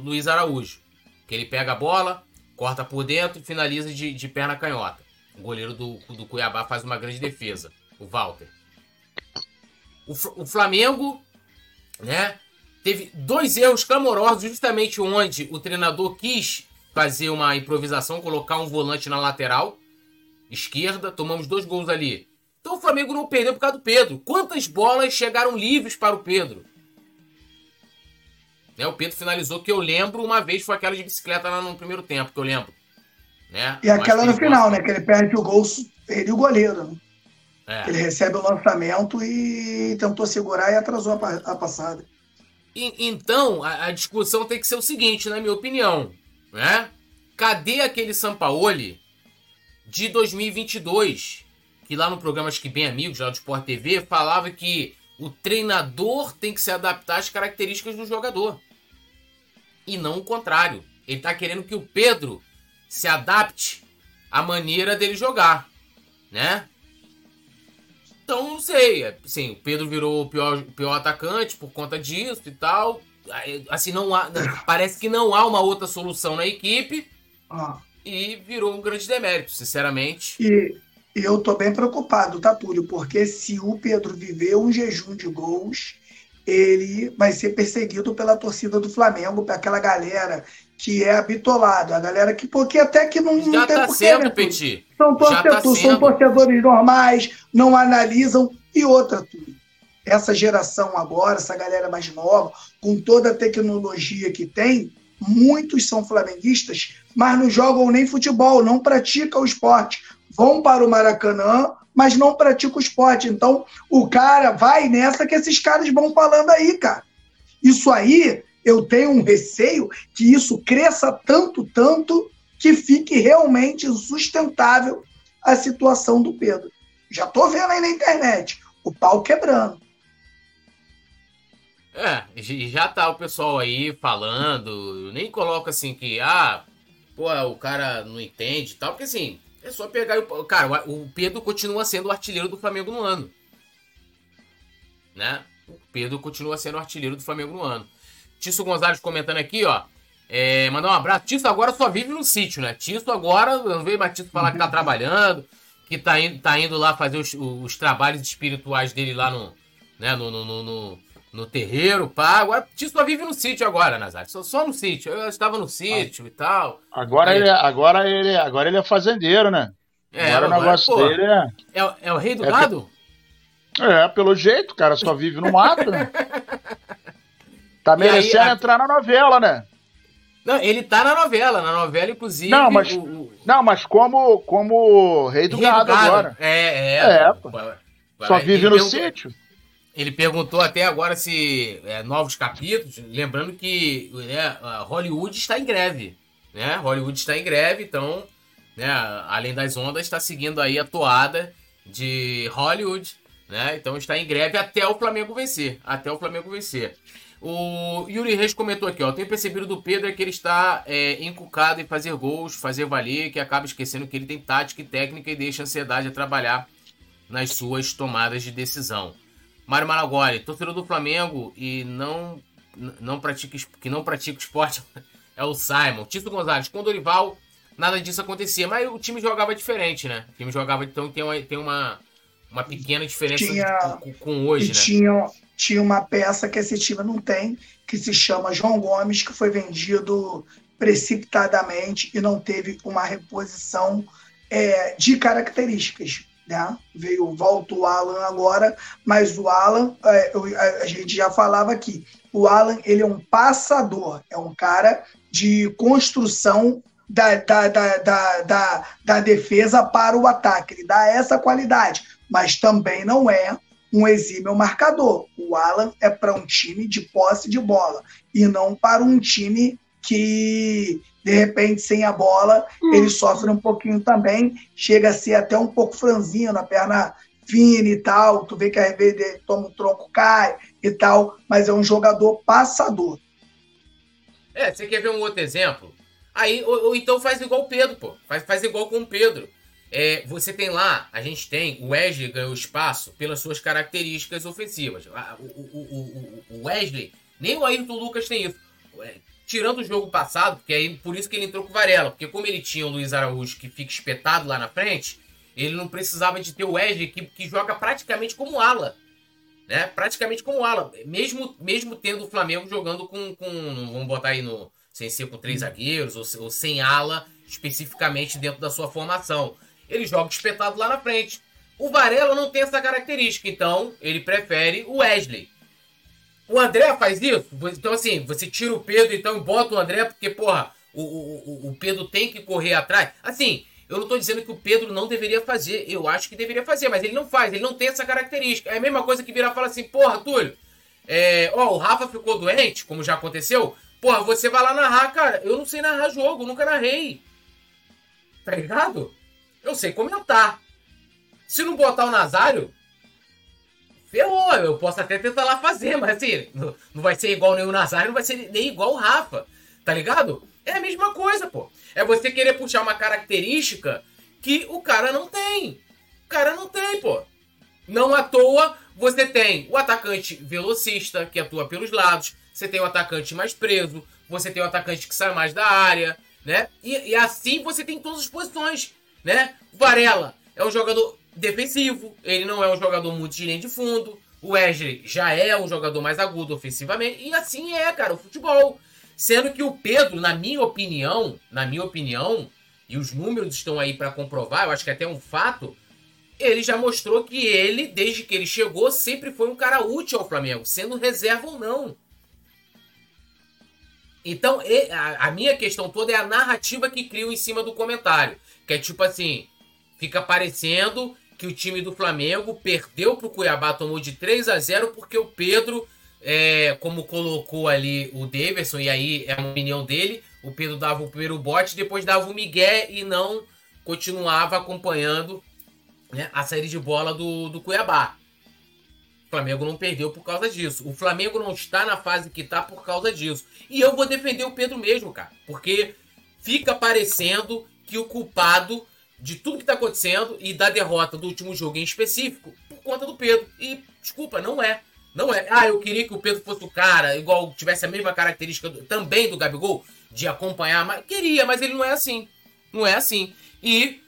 Luiz Araújo. Que ele pega a bola, corta por dentro e finaliza de, de perna canhota. O goleiro do, do Cuiabá faz uma grande defesa, o Walter. O, o Flamengo, né, teve dois erros clamorosos, justamente onde o treinador quis fazer uma improvisação, colocar um volante na lateral esquerda, tomamos dois gols ali. Então o Flamengo não perdeu por causa do Pedro. Quantas bolas chegaram livres para o Pedro? Né, o Pedro finalizou, que eu lembro, uma vez foi aquela de bicicleta lá no primeiro tempo, que eu lembro. Né? E aquela Mais no final, né? Que ele perde o gol, ele e o goleiro. Né? É. Ele recebe o lançamento e tentou segurar e atrasou a, a passada. E- então, a, a discussão tem que ser o seguinte, na minha opinião, né? Cadê aquele Sampaoli de 2022, que lá no programa Acho que Bem Amigos, lá do Sport TV, falava que o treinador tem que se adaptar às características do jogador. E não o contrário. Ele tá querendo que o Pedro se adapte à maneira dele jogar, né? Então, não sei. Assim, o Pedro virou o pior, pior atacante por conta disso e tal. Assim, não há. Parece que não há uma outra solução na equipe. Ó, e virou um grande demérito, sinceramente. E eu tô bem preocupado, tá, Túlio? Porque se o Pedro viver um jejum de gols, ele vai ser perseguido pela torcida do Flamengo, para aquela galera que é habitolado, a galera que, porque até que não, Já não tem tá porquê, sendo, né, Petit. São, Já tá são torcedores normais, não analisam. E outra, Túlio, essa geração agora, essa galera mais nova, com toda a tecnologia que tem, muitos são flamenguistas, mas não jogam nem futebol, não praticam o esporte. Vão para o Maracanã, mas não praticam o esporte. Então, o cara vai nessa que esses caras vão falando aí, cara. Isso aí, eu tenho um receio que isso cresça tanto, tanto, que fique realmente insustentável a situação do Pedro. Já tô vendo aí na internet, o pau quebrando. É, já tá o pessoal aí falando, nem coloco assim que, ah, pô, o cara não entende e tal, porque assim, é só pegar o. Cara, o Pedro continua sendo o artilheiro do Flamengo no ano. Né? O Pedro continua sendo o artilheiro do Flamengo no ano. Tício Gonzalez comentando aqui, ó. É, mandar um abraço. Tício agora só vive no sítio, né? Tício agora, não vejo mais Tício falar que tá trabalhando, que tá indo, tá indo lá fazer os, os trabalhos espirituais dele lá no, né, no, no, no, no, no terreiro, pá. Agora, Tício só vive no sítio agora, Nazário. Só, só no sítio. Eu estava no sítio e tal. Agora Aí. ele, agora, ele, agora ele é fazendeiro, né? agora o negócio pô, dele é. é, o- é o rei do É gado? É, pelo jeito, o cara só vive no mato, né? Tá E aí, merecendo a- entrar na novela, né? Não, ele tá na novela. Na novela, inclusive. Não, mas- o- o- Não, mas como, como rei do Rei do gado, agora. É, é. É, pô. Vai- Só vive no sítio. Ele perguntou até agora se é, novos capítulos, lembrando que né, Hollywood está em greve, né? Hollywood está em greve, então, né, além das ondas, está seguindo aí a toada de Hollywood, né? Então está em greve até o Flamengo vencer, até o Flamengo vencer. O Yuri Reis comentou aqui, ó, tenho percebido do Pedro é que ele está é, encucado em fazer gols, fazer valer, que acaba esquecendo que ele tem tática e técnica e deixa a ansiedade a trabalhar nas suas tomadas de decisão. Mário Malagoli, torcedor do Flamengo e não, não pratica, que não pratica esporte é o Simon. Tito Gonzalez, com o Dorival, nada disso acontecia, mas o time jogava diferente, né? O time jogava, então tem uma, tem uma, uma pequena diferença Tinha- com, com hoje, né? tinha, tinha uma peça que esse time não tem, que se chama João Gomes, que foi vendido precipitadamente e não teve uma reposição é, de características. Né? Veio, volta o Alan agora, mas o Alan, é, a, gente já falava aqui, o Alan ele é um passador, é um cara de construção da, da, da, da, da defesa para o ataque. Ele dá essa qualidade, mas também não é um exímio marcador. O Alan é para um time de posse de bola e não para um time que, de repente, sem a bola, ele sofre um pouquinho também, chega a ser até um pouco franzino, a perna fina e tal. Tu vê que às vezes ele toma um tronco, cai e tal, mas é um jogador passador. É, você quer ver um outro exemplo? Aí, ou, ou então faz igual o Pedro, pô. Faz, faz igual com o Pedro. É, você tem lá, a gente tem, o Wesley ganhou espaço pelas suas características ofensivas. O- o- o- o Wesley, nem o Ayrton Lucas tem isso. Tirando o jogo passado, porque aí por isso que ele entrou com o Varela, porque como ele tinha o Luiz Araújo que fica espetado lá na frente, ele não precisava de ter o Wesley que, que joga praticamente como ala. Né? Praticamente como ala. Mesmo, mesmo tendo o Flamengo jogando com, com. Vamos botar aí no. Sem ser com três zagueiros, ou, ou sem ala especificamente dentro da sua formação. Ele joga espetado lá na frente. O Varela não tem essa característica, então ele prefere o Wesley. O André faz isso? Então, assim, você tira o Pedro então e bota o André, porque, porra, o, o, o- Pedro tem que correr atrás. Assim, eu não tô dizendo que o Pedro não deveria fazer. Eu acho que deveria fazer, mas ele não faz, ele não tem essa característica. É a mesma coisa que virar e falar assim, porra, Túlio, é, ó, o Rafa ficou doente, como já aconteceu. Porra, você vai lá narrar, cara. Eu não sei narrar jogo, nunca narrei. Tá ligado? Eu sei comentar. Se não botar o Nazário, ferrou. Eu posso até tentar lá fazer, mas assim, não, vai ser igual nem o Nazário, não vai ser nem igual o Rafa. Tá ligado? É a mesma coisa, pô. É você querer puxar uma característica que o cara não tem. O cara não tem, pô. Não à toa, você tem o atacante velocista, que atua pelos lados. Você tem o atacante mais preso. Você tem o atacante que sai mais da área. né? E, e assim você tem todas as posições, né? Varela é um jogador defensivo, ele não é um jogador muito de linha de fundo. O Wesley já é um jogador mais agudo ofensivamente. E assim é, cara, o futebol. Sendo que o Pedro, na minha opinião, na minha opinião, e os números estão aí para comprovar, eu acho que é até um fato, ele já mostrou que ele, desde que ele chegou, sempre foi um cara útil ao Flamengo, sendo reserva ou não. Então, a minha questão toda é a narrativa que criam em cima do comentário. Que é tipo assim, fica parecendo que o time do Flamengo perdeu pro Cuiabá, tomou de 3 a 0 porque o Pedro, é, como colocou ali o Davidson, e aí é a opinião dele, o Pedro dava o primeiro bote, depois dava o Miguel e não continuava acompanhando né, a saída de bola do, do Cuiabá. O Flamengo não perdeu por causa disso. O Flamengo não está na fase que está por causa disso. E eu vou defender o Pedro mesmo, cara. Porque fica parecendo que o culpado de tudo que está acontecendo e da derrota do último jogo em específico por conta do Pedro. E, desculpa, não é. Não é. Ah, eu queria que o Pedro fosse o cara, igual tivesse a mesma característica do, também do Gabigol, de acompanhar. Mas, queria, mas ele não é assim. Não é assim. E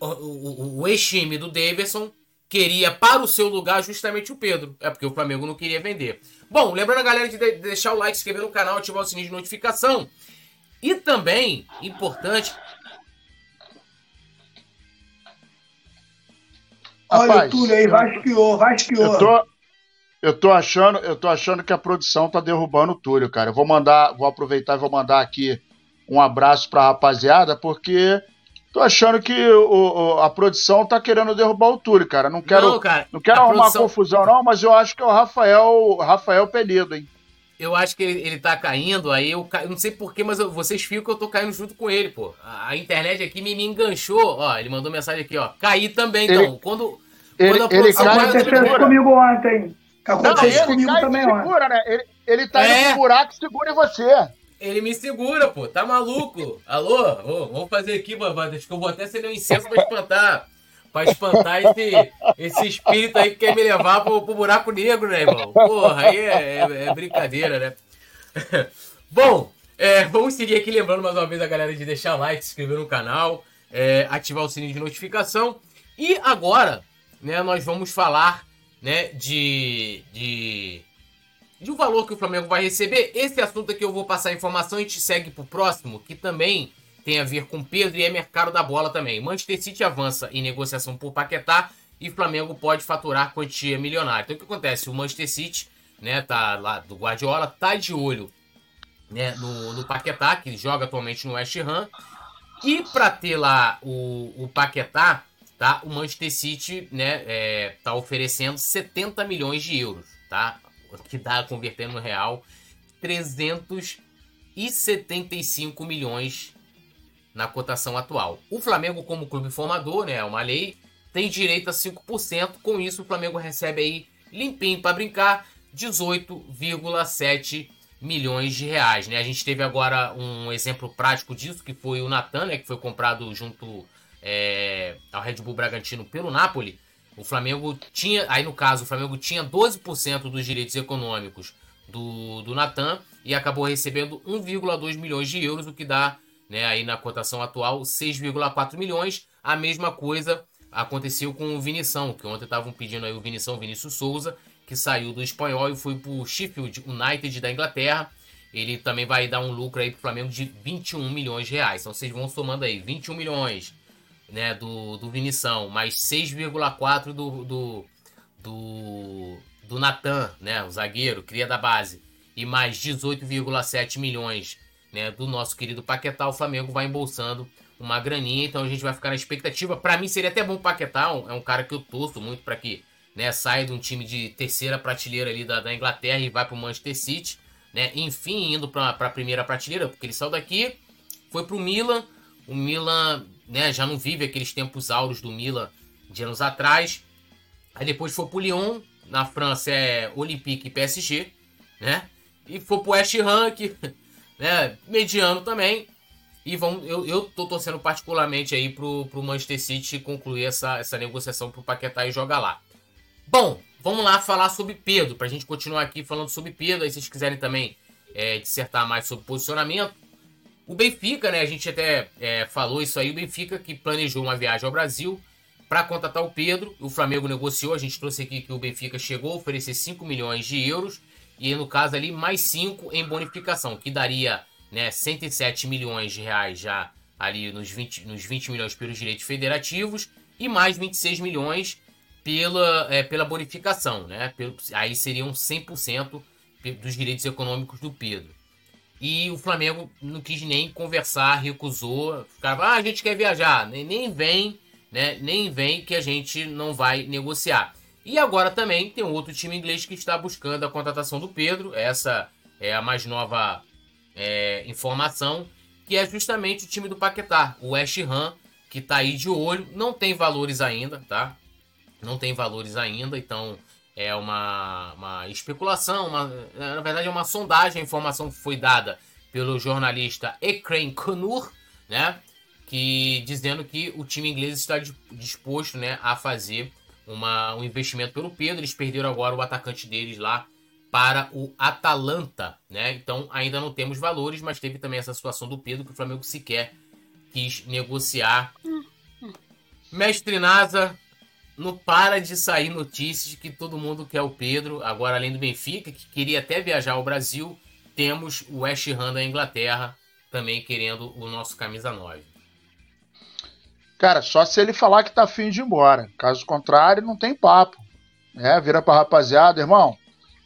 o, o, o ex-time do Davidson queria para o seu lugar justamente o Pedro. É porque o Flamengo não queria vender. Bom, lembrando a galera de deixar o like, se inscrever no canal, ativar o sininho de notificação. E também, importante, Olha Rapaz, o Túlio aí, vasqueou, vasqueou. Eu tô, eu tô achando, eu tô achando que a produção tá derrubando o Túlio, cara. Eu vou mandar, vou aproveitar e vou mandar aqui um abraço pra rapaziada, porque tô achando que o, o, a produção tá querendo derrubar o Túlio, cara. Não quero, não, cara, não quero arrumar produção... confusão, não, mas eu acho que é o Rafael, Rafael Penido, hein? Eu acho que ele, ele tá caindo, aí eu, ca... eu não sei porquê, mas eu, vocês ficam que eu tô caindo junto com ele, pô. A, a internet aqui me, me, enganchou, ó, ele mandou mensagem aqui, ó. Caí também, ele, então. Quando, ele, quando a ele cai, aconteceu comigo ontem. Aconteceu comigo também ontem. Segura, né? Ele, ele tá é. indo pro buraco, segura em você. Ele me segura, pô. Tá maluco? Alô? Oh, vamos fazer aqui, babá. Acho que eu vou até acender um incenso pra espantar pra espantar esse, esse espírito aí que quer me levar pro, pro buraco negro, né, irmão? Porra, aí é, é, é brincadeira, né? Bom, é, vamos seguir aqui lembrando mais uma vez a galera de deixar like, se inscrever no canal, é, ativar o sininho de notificação. E agora, né, nós vamos falar né, de, de, de um valor que o Flamengo vai receber. Esse assunto aqui eu vou passar a informação e a gente segue pro próximo, que também tem a ver com Pedro e é mercado da bola também. Manchester City avança em negociação por Paquetá e Flamengo pode faturar quantia milionária. Então o que acontece? O Manchester City, né, tá lá do Guardiola, tá de olho, né, no, no Paquetá, que joga atualmente no West Ham. E para ter lá o, o Paquetá, tá? O Manchester City, né, é, tá oferecendo 70 milhões de euros, tá? Que dá convertendo no real 375 milhões na cotação atual. O Flamengo, como clube formador, né, é uma lei, tem direito a 5%. Com isso, o Flamengo recebe aí, limpinho para brincar, 18,7 milhões de reais. Né? A gente teve agora um exemplo prático disso, que foi o Natan, né, que foi comprado junto é, ao Red Bull Bragantino pelo Napoli. O Flamengo tinha, aí no caso, o Flamengo tinha 12% dos direitos econômicos do, do Natan e acabou recebendo 1,2 milhões de euros, o que dá né, aí na cotação atual, 6,4 milhões. A mesma coisa aconteceu com o Vinição, que ontem estavam pedindo aí o Vinição Vinícius Souza, que saiu do espanhol e foi para o Sheffield United da Inglaterra. Ele também vai dar um lucro aí para o Flamengo de 21 milhões de reais. Então vocês vão somando aí 21 milhões né, do, do Vinição, mais 6,4 do, do, do, do Natan, né, o zagueiro, cria da base, e mais 18,7 milhões né, do nosso querido Paquetá, o Flamengo vai embolsando uma graninha, então a gente vai ficar na expectativa. Para mim seria até bom o Paquetá, é um cara que eu torço muito para que né, saia de um time de terceira prateleira ali da, da Inglaterra e vá para o Manchester City, né, enfim, indo para a primeira prateleira, porque ele saiu daqui, foi para o Milan, o Milan né, já não vive aqueles tempos áureos do Milan de anos atrás, aí depois foi para o Lyon, na França é Olympique e PSG, né, e foi para o West Ham, que né? Mediano também. E vamos, eu, eu tô torcendo particularmente aí pro, pro Manchester City concluir essa, essa negociação pro Paquetá e jogar lá. Bom, vamos lá falar sobre Pedro, pra gente continuar aqui falando sobre Pedro. Aí se vocês quiserem também é, dissertar mais sobre posicionamento. O Benfica, né? A gente até é, falou isso aí. O Benfica que planejou uma viagem ao Brasil para contratar o Pedro. O Flamengo negociou. A gente trouxe aqui que o Benfica chegou a oferecer 5 milhões de euros. E no caso ali, mais 5 em bonificação, que daria né, 107 milhões de reais já ali nos 20, nos 20 milhões pelos direitos federativos e mais 26 milhões pela, é, pela bonificação, né? Pelo, aí seriam 100% dos direitos econômicos do Pedro. E o Flamengo não quis nem conversar, recusou, ficava, ah, a gente quer viajar, nem, nem vem, né? Nem vem que a gente não vai negociar. E agora também tem um outro time inglês que está buscando a contratação do Pedro, essa é a mais nova é, informação, que é justamente o time do Paquetá, o West Ham, que está aí de olho, não tem valores ainda, tá? Não tem valores ainda, então é uma, uma especulação, uma, na verdade é uma sondagem, a informação foi dada pelo jornalista Ekren Kunur, né? Que dizendo que o time inglês está disposto, né, a fazer uma, um investimento pelo Pedro. Eles perderam agora o atacante deles lá para o Atalanta, né? Então ainda não temos valores, mas teve também essa situação do Pedro que o Flamengo sequer quis negociar. Mestre Nasa, não para de sair notícias de que todo mundo quer o Pedro. Agora, além do Benfica, que queria até viajar ao Brasil, temos o West Ham da Inglaterra também querendo o nosso camisa 9. Cara, só se ele falar que tá afim de ir embora. Caso contrário, não tem papo. É, vira pra rapaziada, irmão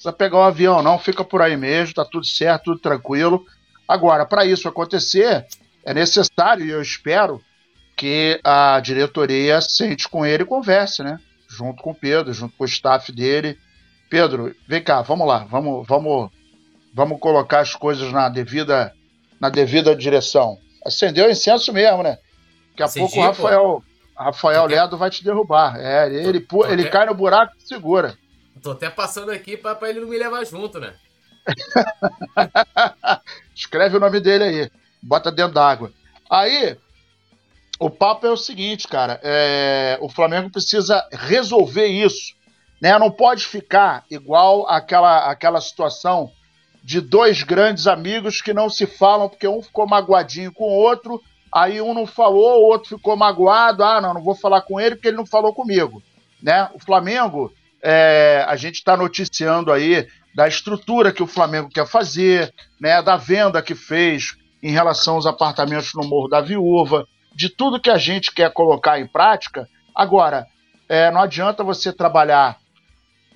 precisa pegar o um avião, não, fica por aí mesmo, tá tudo certo, tudo tranquilo. Agora, para isso acontecer, é necessário, e eu espero, que a diretoria sente com ele e converse, né? Junto com o Pedro, junto com o staff dele. Pedro, vem cá, vamos lá, vamos, vamos, vamos colocar as coisas na devida, na devida direção. Acendeu o incenso mesmo, né? Daqui a pouco o Rafael, Rafael Ledo vai te derrubar. É, ele, ele, ele cai no buraco e segura. Tô até passando aqui pra, pra ele não me levar junto, né? Escreve o nome dele aí. Bota dentro d'água. Aí, o papo é o seguinte, cara. É, o Flamengo precisa resolver isso. Né? Não pode ficar igual aquela, aquela situação de dois grandes amigos que não se falam porque um ficou magoadinho com o outro, aí um não falou, o outro ficou magoado. Ah, não, não vou falar com ele porque ele não falou comigo. Né? O Flamengo é, a gente está noticiando aí da estrutura que o Flamengo quer fazer, né, da venda que fez em relação aos apartamentos no Morro da Viúva, de tudo que a gente quer colocar em prática. Agora, é, não adianta você trabalhar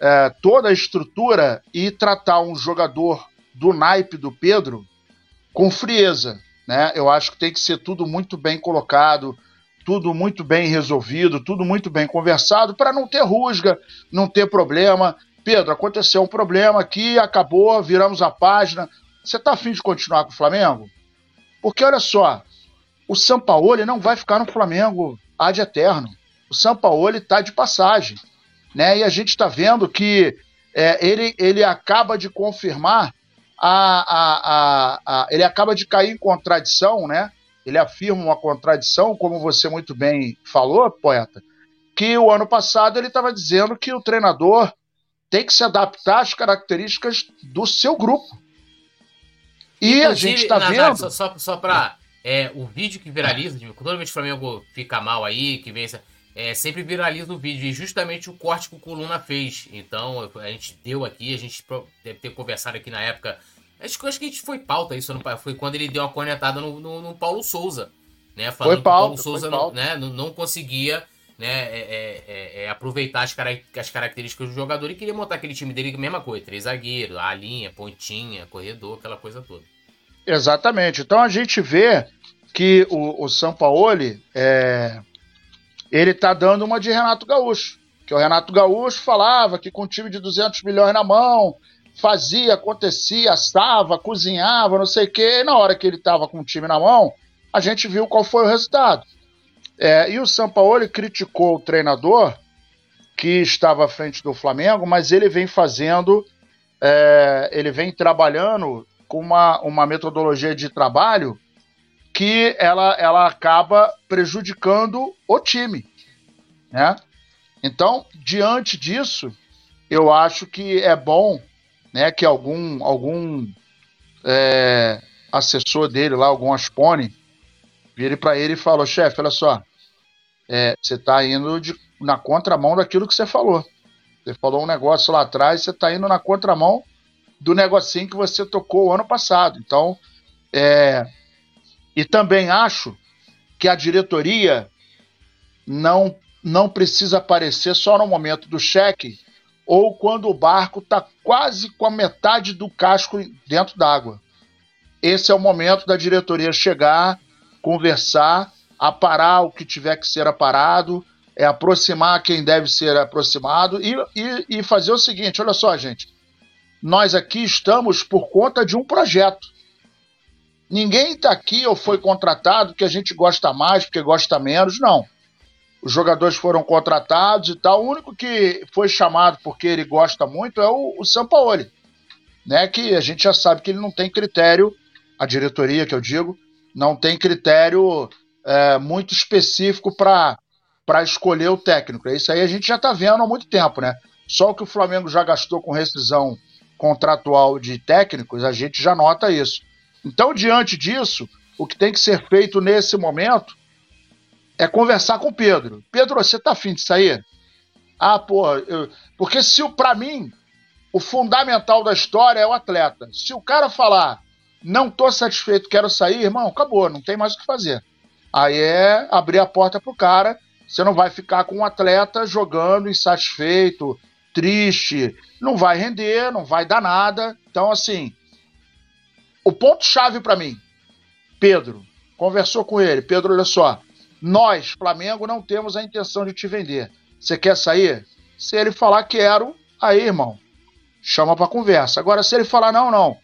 é, toda a estrutura e tratar um jogador do naipe do Pedro com frieza. Né? Eu acho que tem que ser tudo muito bem colocado, tudo muito bem resolvido, tudo muito bem conversado, para não ter rusga, não ter problema. Pedro, aconteceu um problema aqui, acabou, viramos a página. Você está afim de continuar com o Flamengo? Porque olha só, o Sampaoli não vai ficar no Flamengo ad eterno. O Sampaoli está de passagem. Né? E a gente está vendo que é, ele, ele acaba de confirmar a, a, a, ele acaba de cair em contradição, né? ele afirma uma contradição, como você muito bem falou, poeta, que o ano passado ele estava dizendo que o treinador tem que se adaptar às características do seu grupo. E Inclusive, a gente está vendo. Só, só, só para. É, o vídeo que viraliza, vez que o Flamengo fica mal aí, que vem. É, sempre viraliza o vídeo. E justamente o corte que o Coluna fez. Então, a gente deu aqui, a gente deve ter conversado aqui na época Acho, acho que a gente foi pauta isso, não, foi quando ele deu uma cornetada no, no, no Paulo Souza. Né, falando foi pauta, que o Paulo Souza não, né, não, não, conseguia né, é, é, é, é aproveitar as, as, características do jogador e queria montar aquele time dele mesma coisa. Três zagueiros, a linha, pontinha, corredor, aquela coisa toda. Exatamente. Então a gente vê que o, o Sampaoli é, ele tá dando uma de Renato Gaúcho. Que o Renato Gaúcho falava que com um time de 200 milhões na mão, fazia, acontecia, assava, cozinhava, não sei o quê. E na hora que ele estava com o time na mão, a gente viu qual foi o resultado. É, e o Sampaoli criticou o treinador que estava à frente do Flamengo, mas ele vem fazendo, é, ele vem trabalhando com uma, uma metodologia de trabalho que ela, ela acaba prejudicando o time. Né? Então, diante disso, eu acho que é bom né, que algum, algum é, assessor dele lá, algum Aspone, vire para ele e falou: chefe, olha só, é, você está indo de, na contramão daquilo que você falou. Você falou um negócio lá atrás, você está indo na contramão do negocinho que você tocou ano passado. Então, é, e também acho que a diretoria não, não precisa aparecer só no momento do cheque ou quando o barco está quase com a metade do casco dentro d'água. Esse é o momento da diretoria chegar, conversar, aparar o que tiver que ser aparado, é aproximar quem deve ser aproximado e, e, e fazer o seguinte: olha só, gente, nós aqui estamos por conta de um projeto. Ninguém está aqui ou foi contratado que a gente gosta mais, porque gosta menos, não. Os jogadores foram contratados e tal. O único que foi chamado porque ele gosta muito é o, o Sampaoli, né? Que a gente já sabe que ele não tem critério, a diretoria que eu digo, não tem critério é, muito específico para escolher o técnico. Isso aí a gente já está vendo há muito tempo, né? Só o que o Flamengo já gastou com rescisão contratual de técnicos, a gente já nota isso. Então, diante disso, o que tem que ser feito nesse momento é conversar com o Pedro. Pedro, você tá afim de sair? Ah, pô, eu... porque se para mim o fundamental da história é o atleta. Se o cara falar, não tô satisfeito, quero sair, irmão, acabou, não tem mais o que fazer. Aí é abrir a porta pro cara. Você não vai ficar com um atleta jogando insatisfeito, triste, não vai render, não vai dar nada. Então, assim, o ponto-chave para mim, Pedro, conversou com ele. Pedro, olha só, nós, Flamengo, não temos a intenção de te vender. Você quer sair? Se ele falar quero, aí, irmão, chama para conversa. Agora, se ele falar não, não,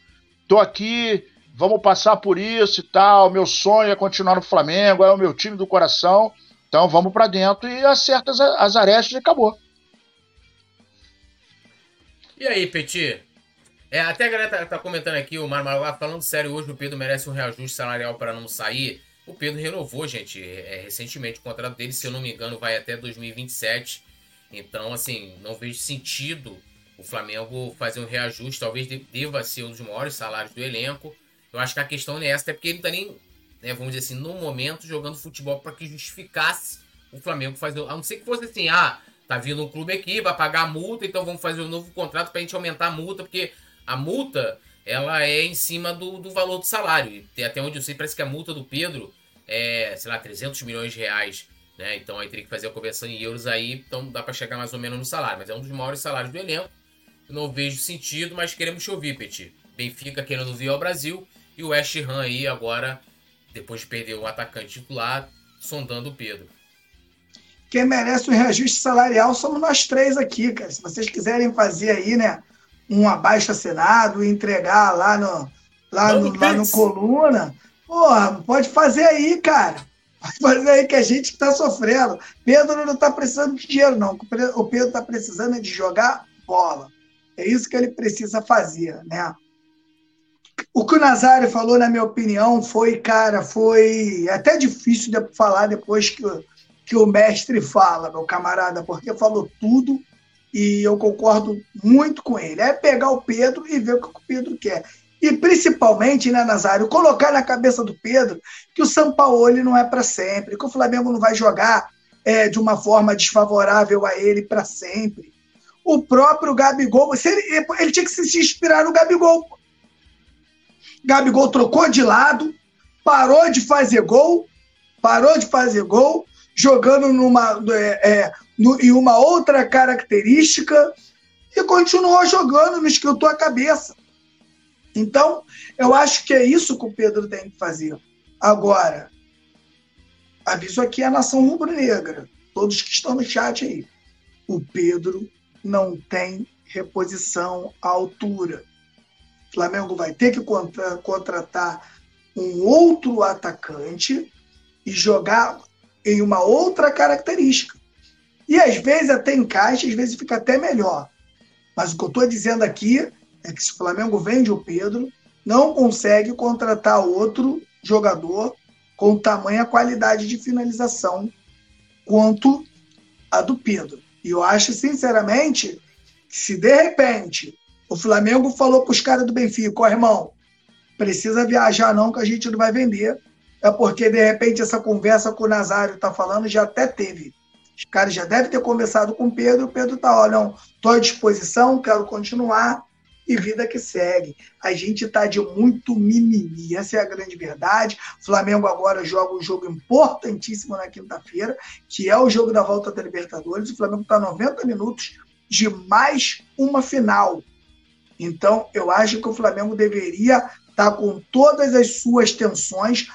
tô aqui, vamos passar por isso e tal, meu sonho é continuar no Flamengo, é o meu time do coração, então vamos para dentro e acerta as, as arestas e acabou. E aí, Petit? É, até a galera tá, tá comentando aqui, o Marmar falando sério, hoje o Pedro merece um reajuste salarial para não sair. O Pedro renovou, gente, é, recentemente o contrato dele, se eu não me engano, vai até 2027. Então, assim, não vejo sentido o Flamengo fazer um reajuste. Talvez deva ser um dos maiores salários do elenco. Eu acho que a questão não é essa, até porque ele tá nem, né, vamos dizer assim, no momento jogando futebol para que justificasse o Flamengo fazer. A não ser que fosse assim, ah, tá vindo um clube aqui, vai pagar a multa, então vamos fazer um novo contrato pra gente aumentar a multa, porque a multa ela é em cima do, do valor do salário. E até onde eu sei, parece que a multa do Pedro é, sei lá, 300 milhões de reais. Né? Então aí teria que fazer a conversão em euros aí, então dá para chegar mais ou menos no salário. Mas é um dos maiores salários do elenco. Eu não vejo sentido, mas queremos te ouvir, Petit. Benfica querendo vir ao Brasil e o West Ham aí agora, depois de perder o atacante titular, sondando o Pedro. Quem merece um reajuste salarial somos nós três aqui, cara. Se vocês quiserem fazer aí, né, um abaixo assinado e entregar lá no, lá no, lá no Coluna. Porra, pode fazer aí, cara. Pode fazer aí que a gente está sofrendo. Pedro não está precisando de dinheiro, não. O Pedro está precisando de jogar bola. É isso que ele precisa fazer, né? O que o Nazário falou, na minha opinião, foi, cara, foi até difícil de falar depois que, que o mestre fala, meu camarada, porque falou tudo e eu concordo muito com ele. É pegar o Pedro e ver o que o Pedro quer. E principalmente, né, Nazário, colocar na cabeça do Pedro que o São Paulo não é para sempre, que o Flamengo não vai jogar é, de uma forma desfavorável a ele para sempre. O próprio Gabigol, ele, ele tinha que se inspirar no Gabigol. Gabigol trocou de lado, parou de fazer gol, parou de fazer gol, jogando numa, é, é, no, em uma outra característica e continuou jogando, não esquentou a cabeça. Então, eu acho que é isso que o Pedro tem que fazer. Agora, aviso aqui a nação rubro-negra, todos que estão no chat aí. O Pedro não tem reposição à altura. O Flamengo vai ter que contra contratar um outro atacante e jogar em uma outra característica. E às vezes até encaixa, às vezes fica até melhor. Mas o que eu estou dizendo aqui é que se o Flamengo vende o Pedro, não consegue contratar outro jogador com tamanha qualidade de finalização quanto a do Pedro. E eu acho, sinceramente, que se de repente o Flamengo falou para os caras do Benfica, ó, irmão, precisa viajar não, que a gente não vai vender. É porque, de repente, essa conversa com o Nazário está falando já até teve. Os caras já devem ter conversado com o Pedro, o Pedro ó, não, estou à disposição, quero continuar, e vida que segue. A gente está de muito mimimi, essa é a grande verdade. Flamengo agora joga um jogo importantíssimo na quinta-feira, que é o jogo da volta da Libertadores. O Flamengo está 90 minutos de mais uma final. Então, eu acho que o Flamengo deveria estar tá com todas as suas tensões,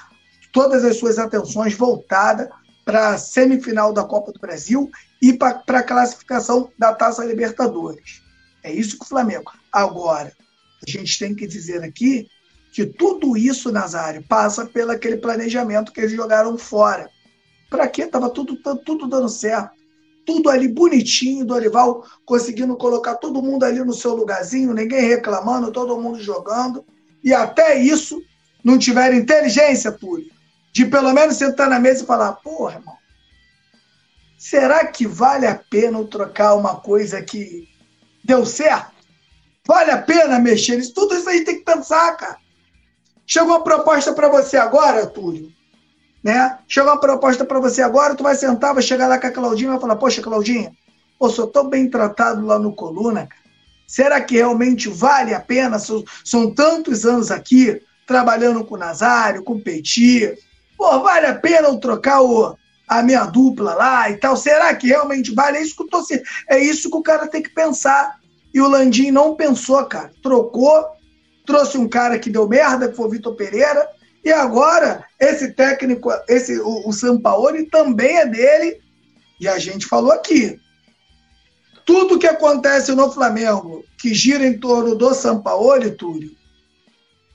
todas as suas atenções voltadas para a semifinal da Copa do Brasil e para a classificação da Taça Libertadores. É isso que o Flamengo. Agora, a gente tem que dizer aqui que tudo isso, Nazário, passa pelo aquele planejamento que eles jogaram fora. Para quê? Estava tudo, tudo dando certo. Tudo ali bonitinho, Dorival conseguindo colocar todo mundo ali no seu lugarzinho, ninguém reclamando, todo mundo jogando. E até isso não tiveram inteligência, Túlio, de pelo menos sentar na mesa e falar: porra, irmão, será que vale a pena trocar uma coisa que deu certo? Vale a pena mexer nisso? Tudo isso aí tem que pensar, cara. Chegou uma proposta para você agora, Túlio, né? Chegou uma proposta para você agora, tu vai sentar, vai chegar lá com a Claudinha e vai falar: Poxa, Claudinha, eu sou tão bem tratado lá no Coluna, cara. Será que realmente vale a pena? São, são tantos anos aqui, trabalhando com o Nazário, com o Petit. Pô, vale a pena eu trocar o, a minha dupla lá e tal? Será que realmente vale? É isso que, tô, é isso que o cara tem que pensar. E o Landim não pensou, cara. Trocou, trouxe um cara que deu merda, que foi o Vitor Pereira, e agora esse técnico, esse o, o Sampaoli também é dele. E a gente falou aqui. Tudo que acontece no Flamengo, que gira em torno do Sampaoli, Túlio,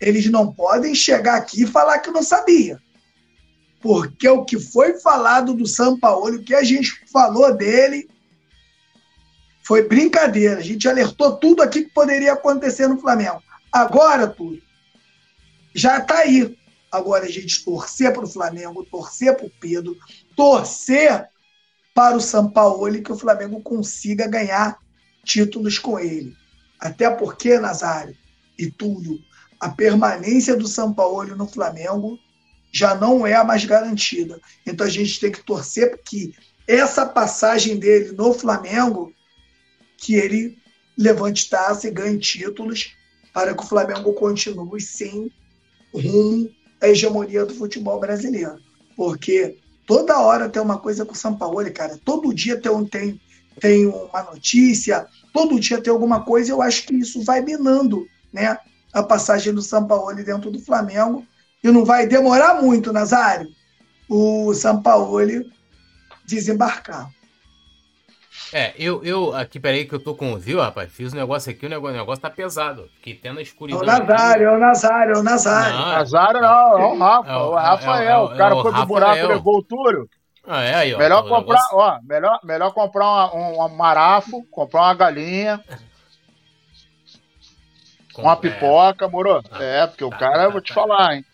eles não podem chegar aqui e falar que não sabia. Porque o que foi falado do Sampaoli, o que a gente falou dele, foi brincadeira. A gente alertou tudo aqui que poderia acontecer no Flamengo. Agora, Túlio, já está aí. Agora a gente torcer para o Flamengo, torcer para o Pedro, torcer para o Sampaoli que o Flamengo consiga ganhar títulos com ele. Até porque, Nazário e Túlio, a permanência do Sampaoli no Flamengo já não é a mais garantida. Então a gente tem que torcer que essa passagem dele no Flamengo que ele levante taça e ganhe títulos para que o Flamengo continue sem rumo à hegemonia do futebol brasileiro. Porque toda hora tem uma coisa com o São Paulo, cara. Todo dia tem, tem, tem uma notícia, todo dia tem alguma coisa. Eu acho que isso vai minando né, a passagem do São Paulo dentro do Flamengo. E não vai demorar muito, Nazário, o São Paulo desembarcar. É, eu, eu aqui, peraí, que eu tô com. Viu, rapaz? Fiz um negócio aqui, o negócio, o negócio tá pesado. Fiquei até na escuridão. É o Nazário, é o Nazário, é o Nazário. Não, Nazário não, é o Rafa, é o, o Rafael. É o, o cara foi pro buraco, levou o Túlio. Ah, é aí, ó. Melhor comprar, negócio... ó, melhor, melhor comprar um, um marafo, comprar uma galinha. Com, uma pipoca, moro? Ah, é, porque tá, o cara, tá, eu vou te tá, falar, hein?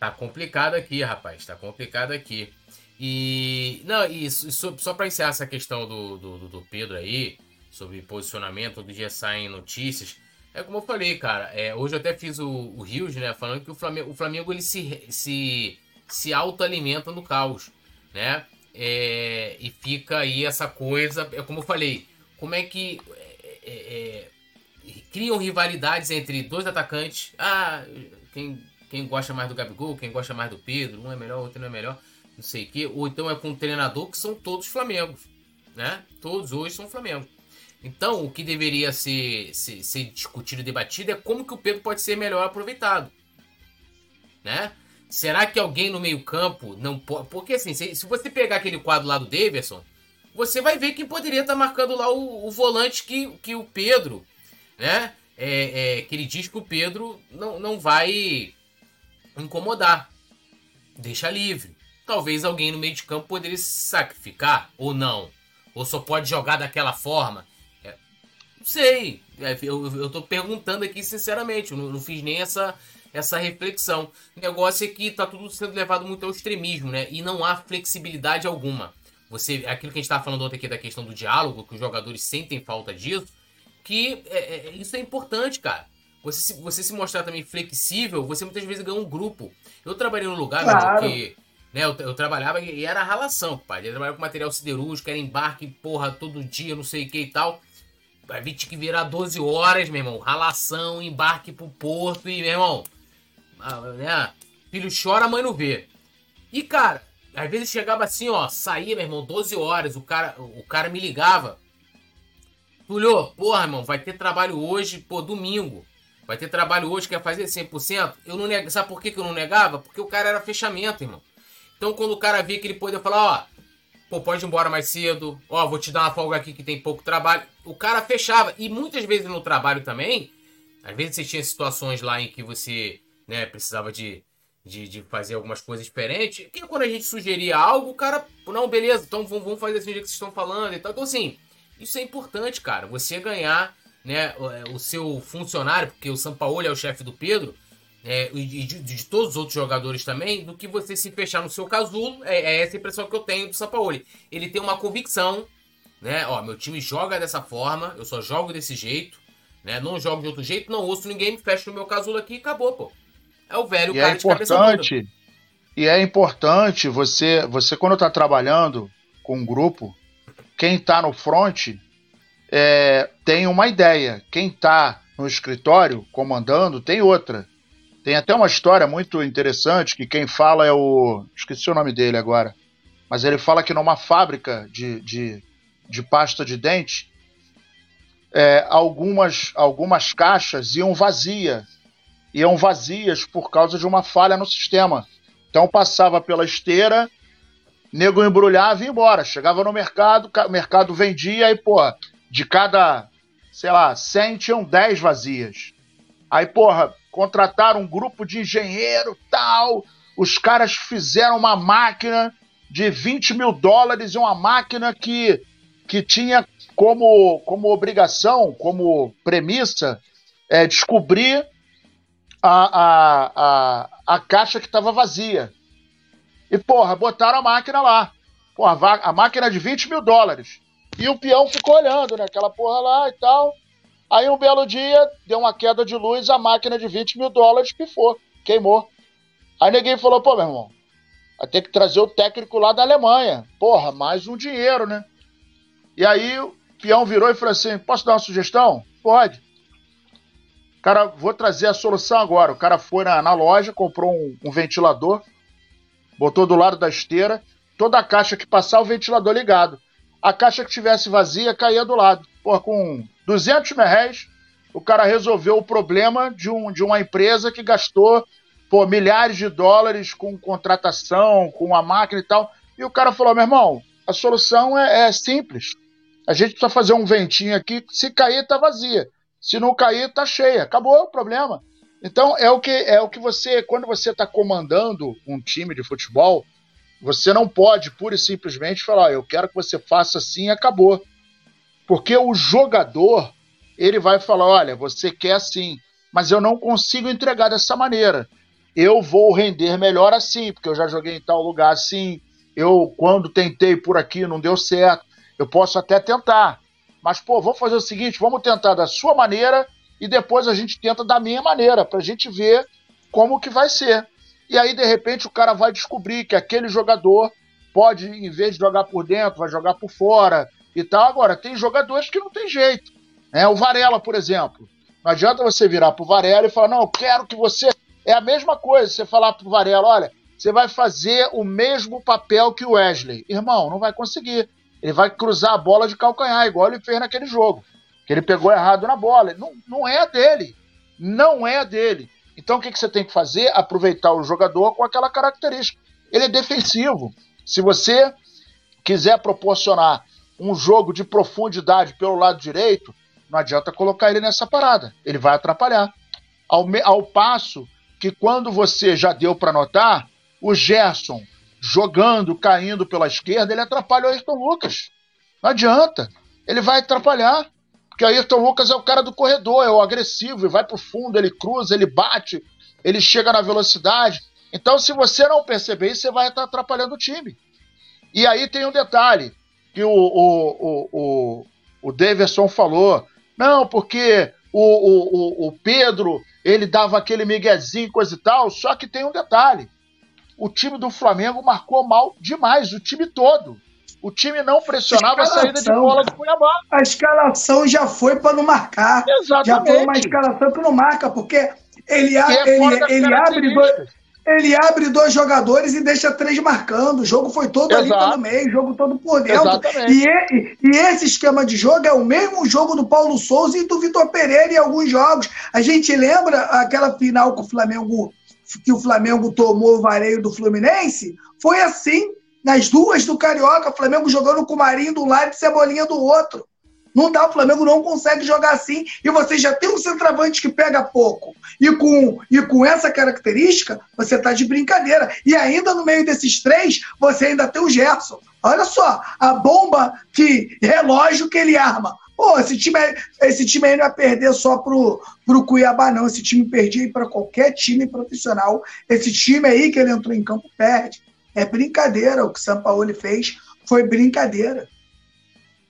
Tá complicado aqui, rapaz. Tá complicado aqui. E. Não, e só, só para encerrar essa questão do, do, do, Pedro aí, sobre posicionamento, todo dia saem notícias. É como eu falei, cara. É, hoje eu até fiz o, o Rios, né? Falando que o Flamengo, o Flamengo ele se, se, se autoalimenta no caos, né? É, e fica aí essa coisa. É como eu falei, como é que. É, é, é criam rivalidades entre dois atacantes. Ah, quem, quem gosta mais do Gabigol, quem gosta mais do Pedro, um é melhor, outro não é melhor não sei o quê, ou então é com um treinador que são todos Flamengo, né? Todos hoje são Flamengo. Então, o que deveria ser, ser, ser discutido e debatido é como que o Pedro pode ser melhor aproveitado, né? Será que alguém no meio campo não pode... Porque assim, se, se você pegar aquele quadro lá do Davidson, você vai ver quem poderia estar tá marcando lá o, o, volante que, que o Pedro, né? É, é, que ele diz que o Pedro não, não vai incomodar. Deixa livre talvez alguém no meio de campo poderia se sacrificar, ou não. Ou só pode jogar daquela forma. É, não sei. É, eu, eu tô perguntando aqui sinceramente. Eu não, não, fiz nem essa, essa reflexão. O negócio é que tá tudo sendo levado muito ao extremismo, né? E não há flexibilidade alguma. Você, aquilo que a gente estava falando ontem aqui da questão do diálogo, que os jogadores sentem falta disso, que é, é, isso é importante, cara. Você se, você se mostrar também flexível, você muitas vezes ganha um grupo. Eu trabalhei num lugar Claro. que. Né, eu, eu trabalhava e era ralação, pai. Eu trabalhava com material siderúrgico, era embarque, porra, todo dia, não sei o que e tal. Vai vir que virar 12 horas, meu irmão. Ralação, embarque pro porto e, meu irmão. Né, filho chora, mãe não vê. E, cara, às vezes chegava assim, ó, saía, meu irmão, 12 horas, o cara, o cara me ligava. Tulio, porra, irmão, vai ter trabalho hoje, pô, domingo. Vai ter trabalho hoje, quer fazer 100%? Eu não neg... Sabe por que, que eu não negava? Porque o cara era fechamento, irmão. Então, quando o cara via que ele podia falar, ó, pô, pode ir embora mais cedo, ó, vou te dar uma folga aqui que tem pouco trabalho. O cara fechava. E muitas vezes no trabalho também, às vezes você tinha situações lá em que você, né, precisava de, de, de fazer algumas coisas diferentes. Que quando a gente sugeria algo, o cara, não, beleza, então vamos fazer assim que vocês estão falando e tal. Então, assim, isso é importante, cara. Você ganhar, né, o, o seu funcionário, porque o Sampaoli é o chefe do Pedro, é, e de, de- todos os outros jogadores também, do que você se fechar no seu casulo. É, é essa a impressão que eu tenho do Sampaoli. Ele tem uma convicção, né? Ó, meu time joga dessa forma, eu só jogo desse jeito, né? Não jogo de outro jeito, não ouço ninguém, me fecho no meu casulo aqui e acabou, pô. É o velho E cara é de cabeça dura. importante, e é importante você, você quando está trabalhando com um grupo, quem está no front é, tem uma ideia, quem está no escritório comandando tem outra. Tem até uma história muito interessante que quem fala é o. Esqueci o nome dele agora. Mas ele fala que numa fábrica de, de, de pasta de dente, é, algumas, algumas caixas iam vazia iam vazias por causa de uma falha no sistema. Então passava pela esteira, nego embrulhava e ia embora. Chegava no mercado, ca- o mercado vendia e, porra, de cada, sei lá, 100 tinham 10 vazias. Aí, porra, contrataram um grupo de engenheiro tal. Os caras fizeram uma máquina de 20 mil dólares e uma máquina que, que tinha como, como obrigação, como premissa, é, descobrir a, a, a, a caixa que estava vazia. E, porra, botaram a máquina lá. Porra, a máquina de 20 mil dólares. E o peão ficou olhando, né? Aquela porra lá e tal. Aí um belo dia, deu uma queda de luz, a máquina de 20 mil dólares pifou, queimou. Aí ninguém falou, pô, meu irmão, vai ter que trazer o técnico lá da Alemanha. Porra, mais um dinheiro, né? E aí o peão virou e falou assim: posso dar uma sugestão? Pode. Cara, vou trazer a solução agora. O cara foi na, na loja, comprou um, um ventilador, botou do lado da esteira, toda a caixa que passar, o ventilador ligado. A caixa que tivesse vazia caía do lado. Com 200 mil reais, o cara resolveu o problema de, um, de uma empresa que gastou pô, milhares de dólares com contratação, com a máquina e tal. E o cara falou: meu irmão, a solução é, é simples. A gente precisa fazer um ventinho aqui, se cair, tá vazia. Se não cair, tá cheia. Acabou o problema. Então é o que é o que você, quando você está comandando um time de futebol, você não pode pura e simplesmente falar, "Ó, eu quero que você faça assim e acabou. Porque o jogador, ele vai falar, olha, você quer assim, mas eu não consigo entregar dessa maneira. Eu vou render melhor assim, porque eu já joguei em tal lugar assim. Eu, quando tentei por aqui, não deu certo. Eu posso até tentar. Mas, pô, vamos fazer o seguinte: vamos tentar da sua maneira e depois a gente tenta da minha maneira, pra gente ver como que vai ser. E aí, de repente, o cara vai descobrir que aquele jogador pode, em vez de jogar por dentro, vai jogar por fora e tal. Agora, tem jogadores que não tem jeito. Né? O Varela, por exemplo. Não adianta você virar pro Varela e falar, não, eu quero que você. É a mesma coisa, você falar pro Varela, olha, você vai fazer o mesmo papel que o Wesley. Irmão, não vai conseguir. Ele vai cruzar a bola de calcanhar, igual ele fez naquele jogo. Que ele pegou errado na bola. Não, não é a dele. Não é a dele. Então o que, que você tem que fazer? Aproveitar o jogador com aquela característica. Ele é defensivo. Se você quiser proporcionar um jogo de profundidade pelo lado direito, não adianta colocar ele nessa parada. Ele vai atrapalhar. Ao, me- ao passo que quando você já deu para notar, o Gerson jogando, caindo pela esquerda, ele atrapalha o Ayrton Lucas. Não adianta. Ele vai atrapalhar. Porque Ayrton Lucas é o cara do corredor, é o agressivo, ele vai pro fundo, ele cruza, ele bate, ele chega na velocidade. Então, se você não perceber isso, você vai estar atrapalhando o time. E aí tem um detalhe que o, o, o, o, o Davidson falou. Não, porque o, o, o Pedro, ele dava aquele miguezinho, coisa e tal, só que tem um detalhe. O time do Flamengo marcou mal demais, o time todo. O time não pressionava a saída de bola do Cuiabá. A escalação já foi para não marcar. Exatamente. Já foi uma escalação que não marca, porque ele, é ele, ele abre dois, ele abre dois jogadores e deixa três marcando. O jogo foi todo Exato. ali pelo meio, o jogo todo por dentro. E, e, esse esquema de jogo é o mesmo jogo do Paulo Souza e do Vitor Pereira em alguns jogos. A gente lembra aquela final que o Flamengo que o Flamengo tomou o vareio do Fluminense? Foi assim, nas duas do Carioca, o Flamengo jogando com o Marinho do lado e Cebolinha do outro. Não dá, o Flamengo não consegue jogar assim. E você já tem um centroavante que pega pouco. E com, e com essa característica, você tá de brincadeira. E ainda no meio desses três, você ainda tem o Gerson. Olha só, a bomba que relógio que ele arma. Pô, esse time, esse time aí não vai perder só pro, pro Cuiabá, não. Esse time perdia para qualquer time profissional. Esse time aí que ele entrou em campo perde. É brincadeira. O que o São Paulo fez foi brincadeira.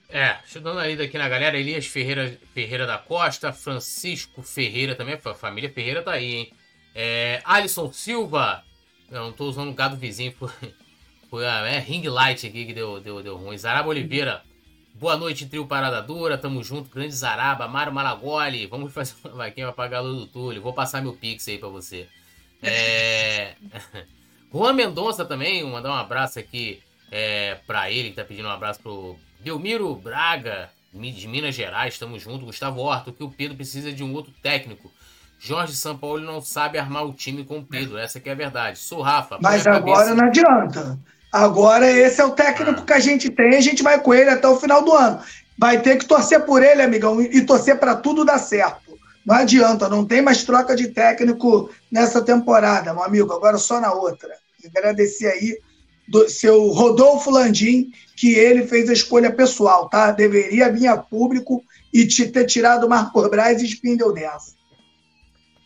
É, deixa eu dar uma lida aqui na galera. Elias Ferreira, Ferreira da Costa, Francisco Ferreira também. A família Ferreira tá aí, hein? É, Alisson Silva. Eu não tô usando o gado vizinho. Foi, foi a é, ring light aqui que deu, deu, deu ruim. Zaraba Oliveira. Boa noite, trio Parada Dura. Tamo junto. Grande Zaraba. Mário Malagoli. Vamos fazer uma vaquinha pra pagar a luz do Túlio. Vou passar meu pix aí pra você. É... Juan Mendonça também. Mandar um abraço aqui é, pra ele, que tá pedindo um abraço pro Delmiro Braga, de Minas Gerais, estamos juntos. Gustavo Horto, que o Pedro precisa de um outro técnico. Jorge Sampaoli não sabe armar o time com o Pedro, essa que é a verdade. Sou Rafa. Mas agora não adianta. Agora esse é o técnico ah. que a gente tem, a gente vai com ele até o final do ano. Vai ter que torcer por ele, amigão, e torcer para tudo dar certo. Não adianta, não tem mais troca de técnico nessa temporada, meu amigo, agora só na outra. Agradecer aí do seu Rodolfo Landim, que ele fez a escolha pessoal, tá? Deveria vir a público e te ter tirado o Marco Braz e Spindle dessa.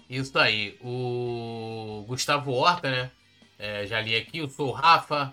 Isso aí. O Gustavo Horta, né? É, já li aqui. Eu sou o Rafa.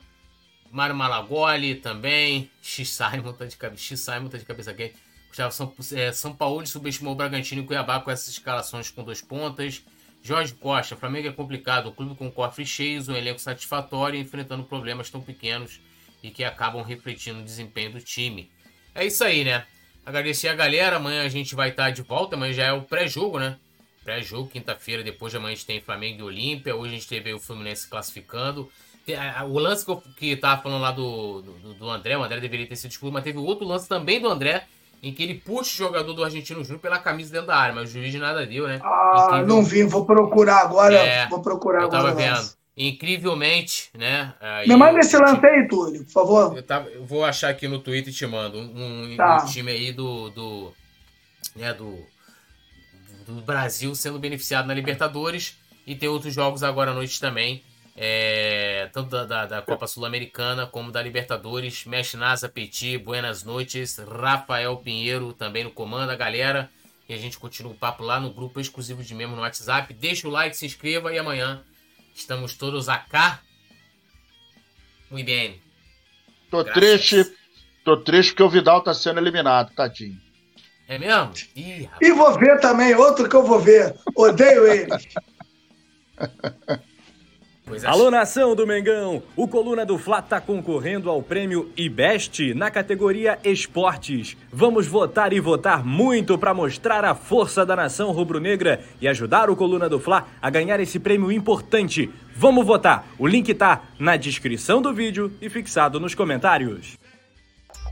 Mário Malagoli também. X-Simon tá de cabeça. X-Simon tá de cabeça quente. Gustavo São, é, São Paulo subestimou o Bragantino e Cuiabá com essas escalações com dois pontas. Jorge Costa, Flamengo é complicado, o clube com cofres cheios, um elenco satisfatório enfrentando problemas tão pequenos e que acabam refletindo o desempenho do time. É isso aí, né? Agradecer a galera, amanhã a gente vai estar de volta, amanhã já é o pré-jogo, né? Pré-jogo, quinta-feira, depois de amanhã a gente tem Flamengo e Olímpia, hoje a gente teve o Fluminense classificando. O lance que eu falando lá do, do, do André, o André deveria ter sido expulso, mas teve outro lance também do André, em que ele puxa o jogador do Argentino Júnior pela camisa dentro da área, mas o juiz de nada deu, né? Ah, Incrível... não vi, vou procurar agora. É, vou procurar eu agora. Tava vendo. Incrivelmente, né? Me manda esse lance aí, Túlio, por favor. Eu, tava, eu, vou achar aqui no Twitter e te mando. Um, tá. um time aí do. do né, do, do Brasil sendo beneficiado na Libertadores. E tem outros jogos agora à noite também é, tanto da, da, da Copa Sul-Americana como da Libertadores. Mexe Nasa Petit, buenas noites. Rafael Pinheiro também no comando, a galera. E a gente continua o papo lá no grupo exclusivo de membros no WhatsApp. Deixa o like, se inscreva e amanhã estamos todos a cá. Muito bem. Tô Graças. triste, tô triste porque o Vidal tá sendo eliminado, tadinho. É mesmo? Ih, e vou ver também, outro que eu vou ver. Odeio ele. É. Alô, nação do Mengão! O Coluna do Fla está concorrendo ao prêmio IBEST na categoria Esportes. Vamos votar e votar muito para mostrar a força da nação rubro-negra e ajudar o Coluna do Fla a ganhar esse prêmio importante. Vamos votar! O link tá na descrição do vídeo e fixado nos comentários.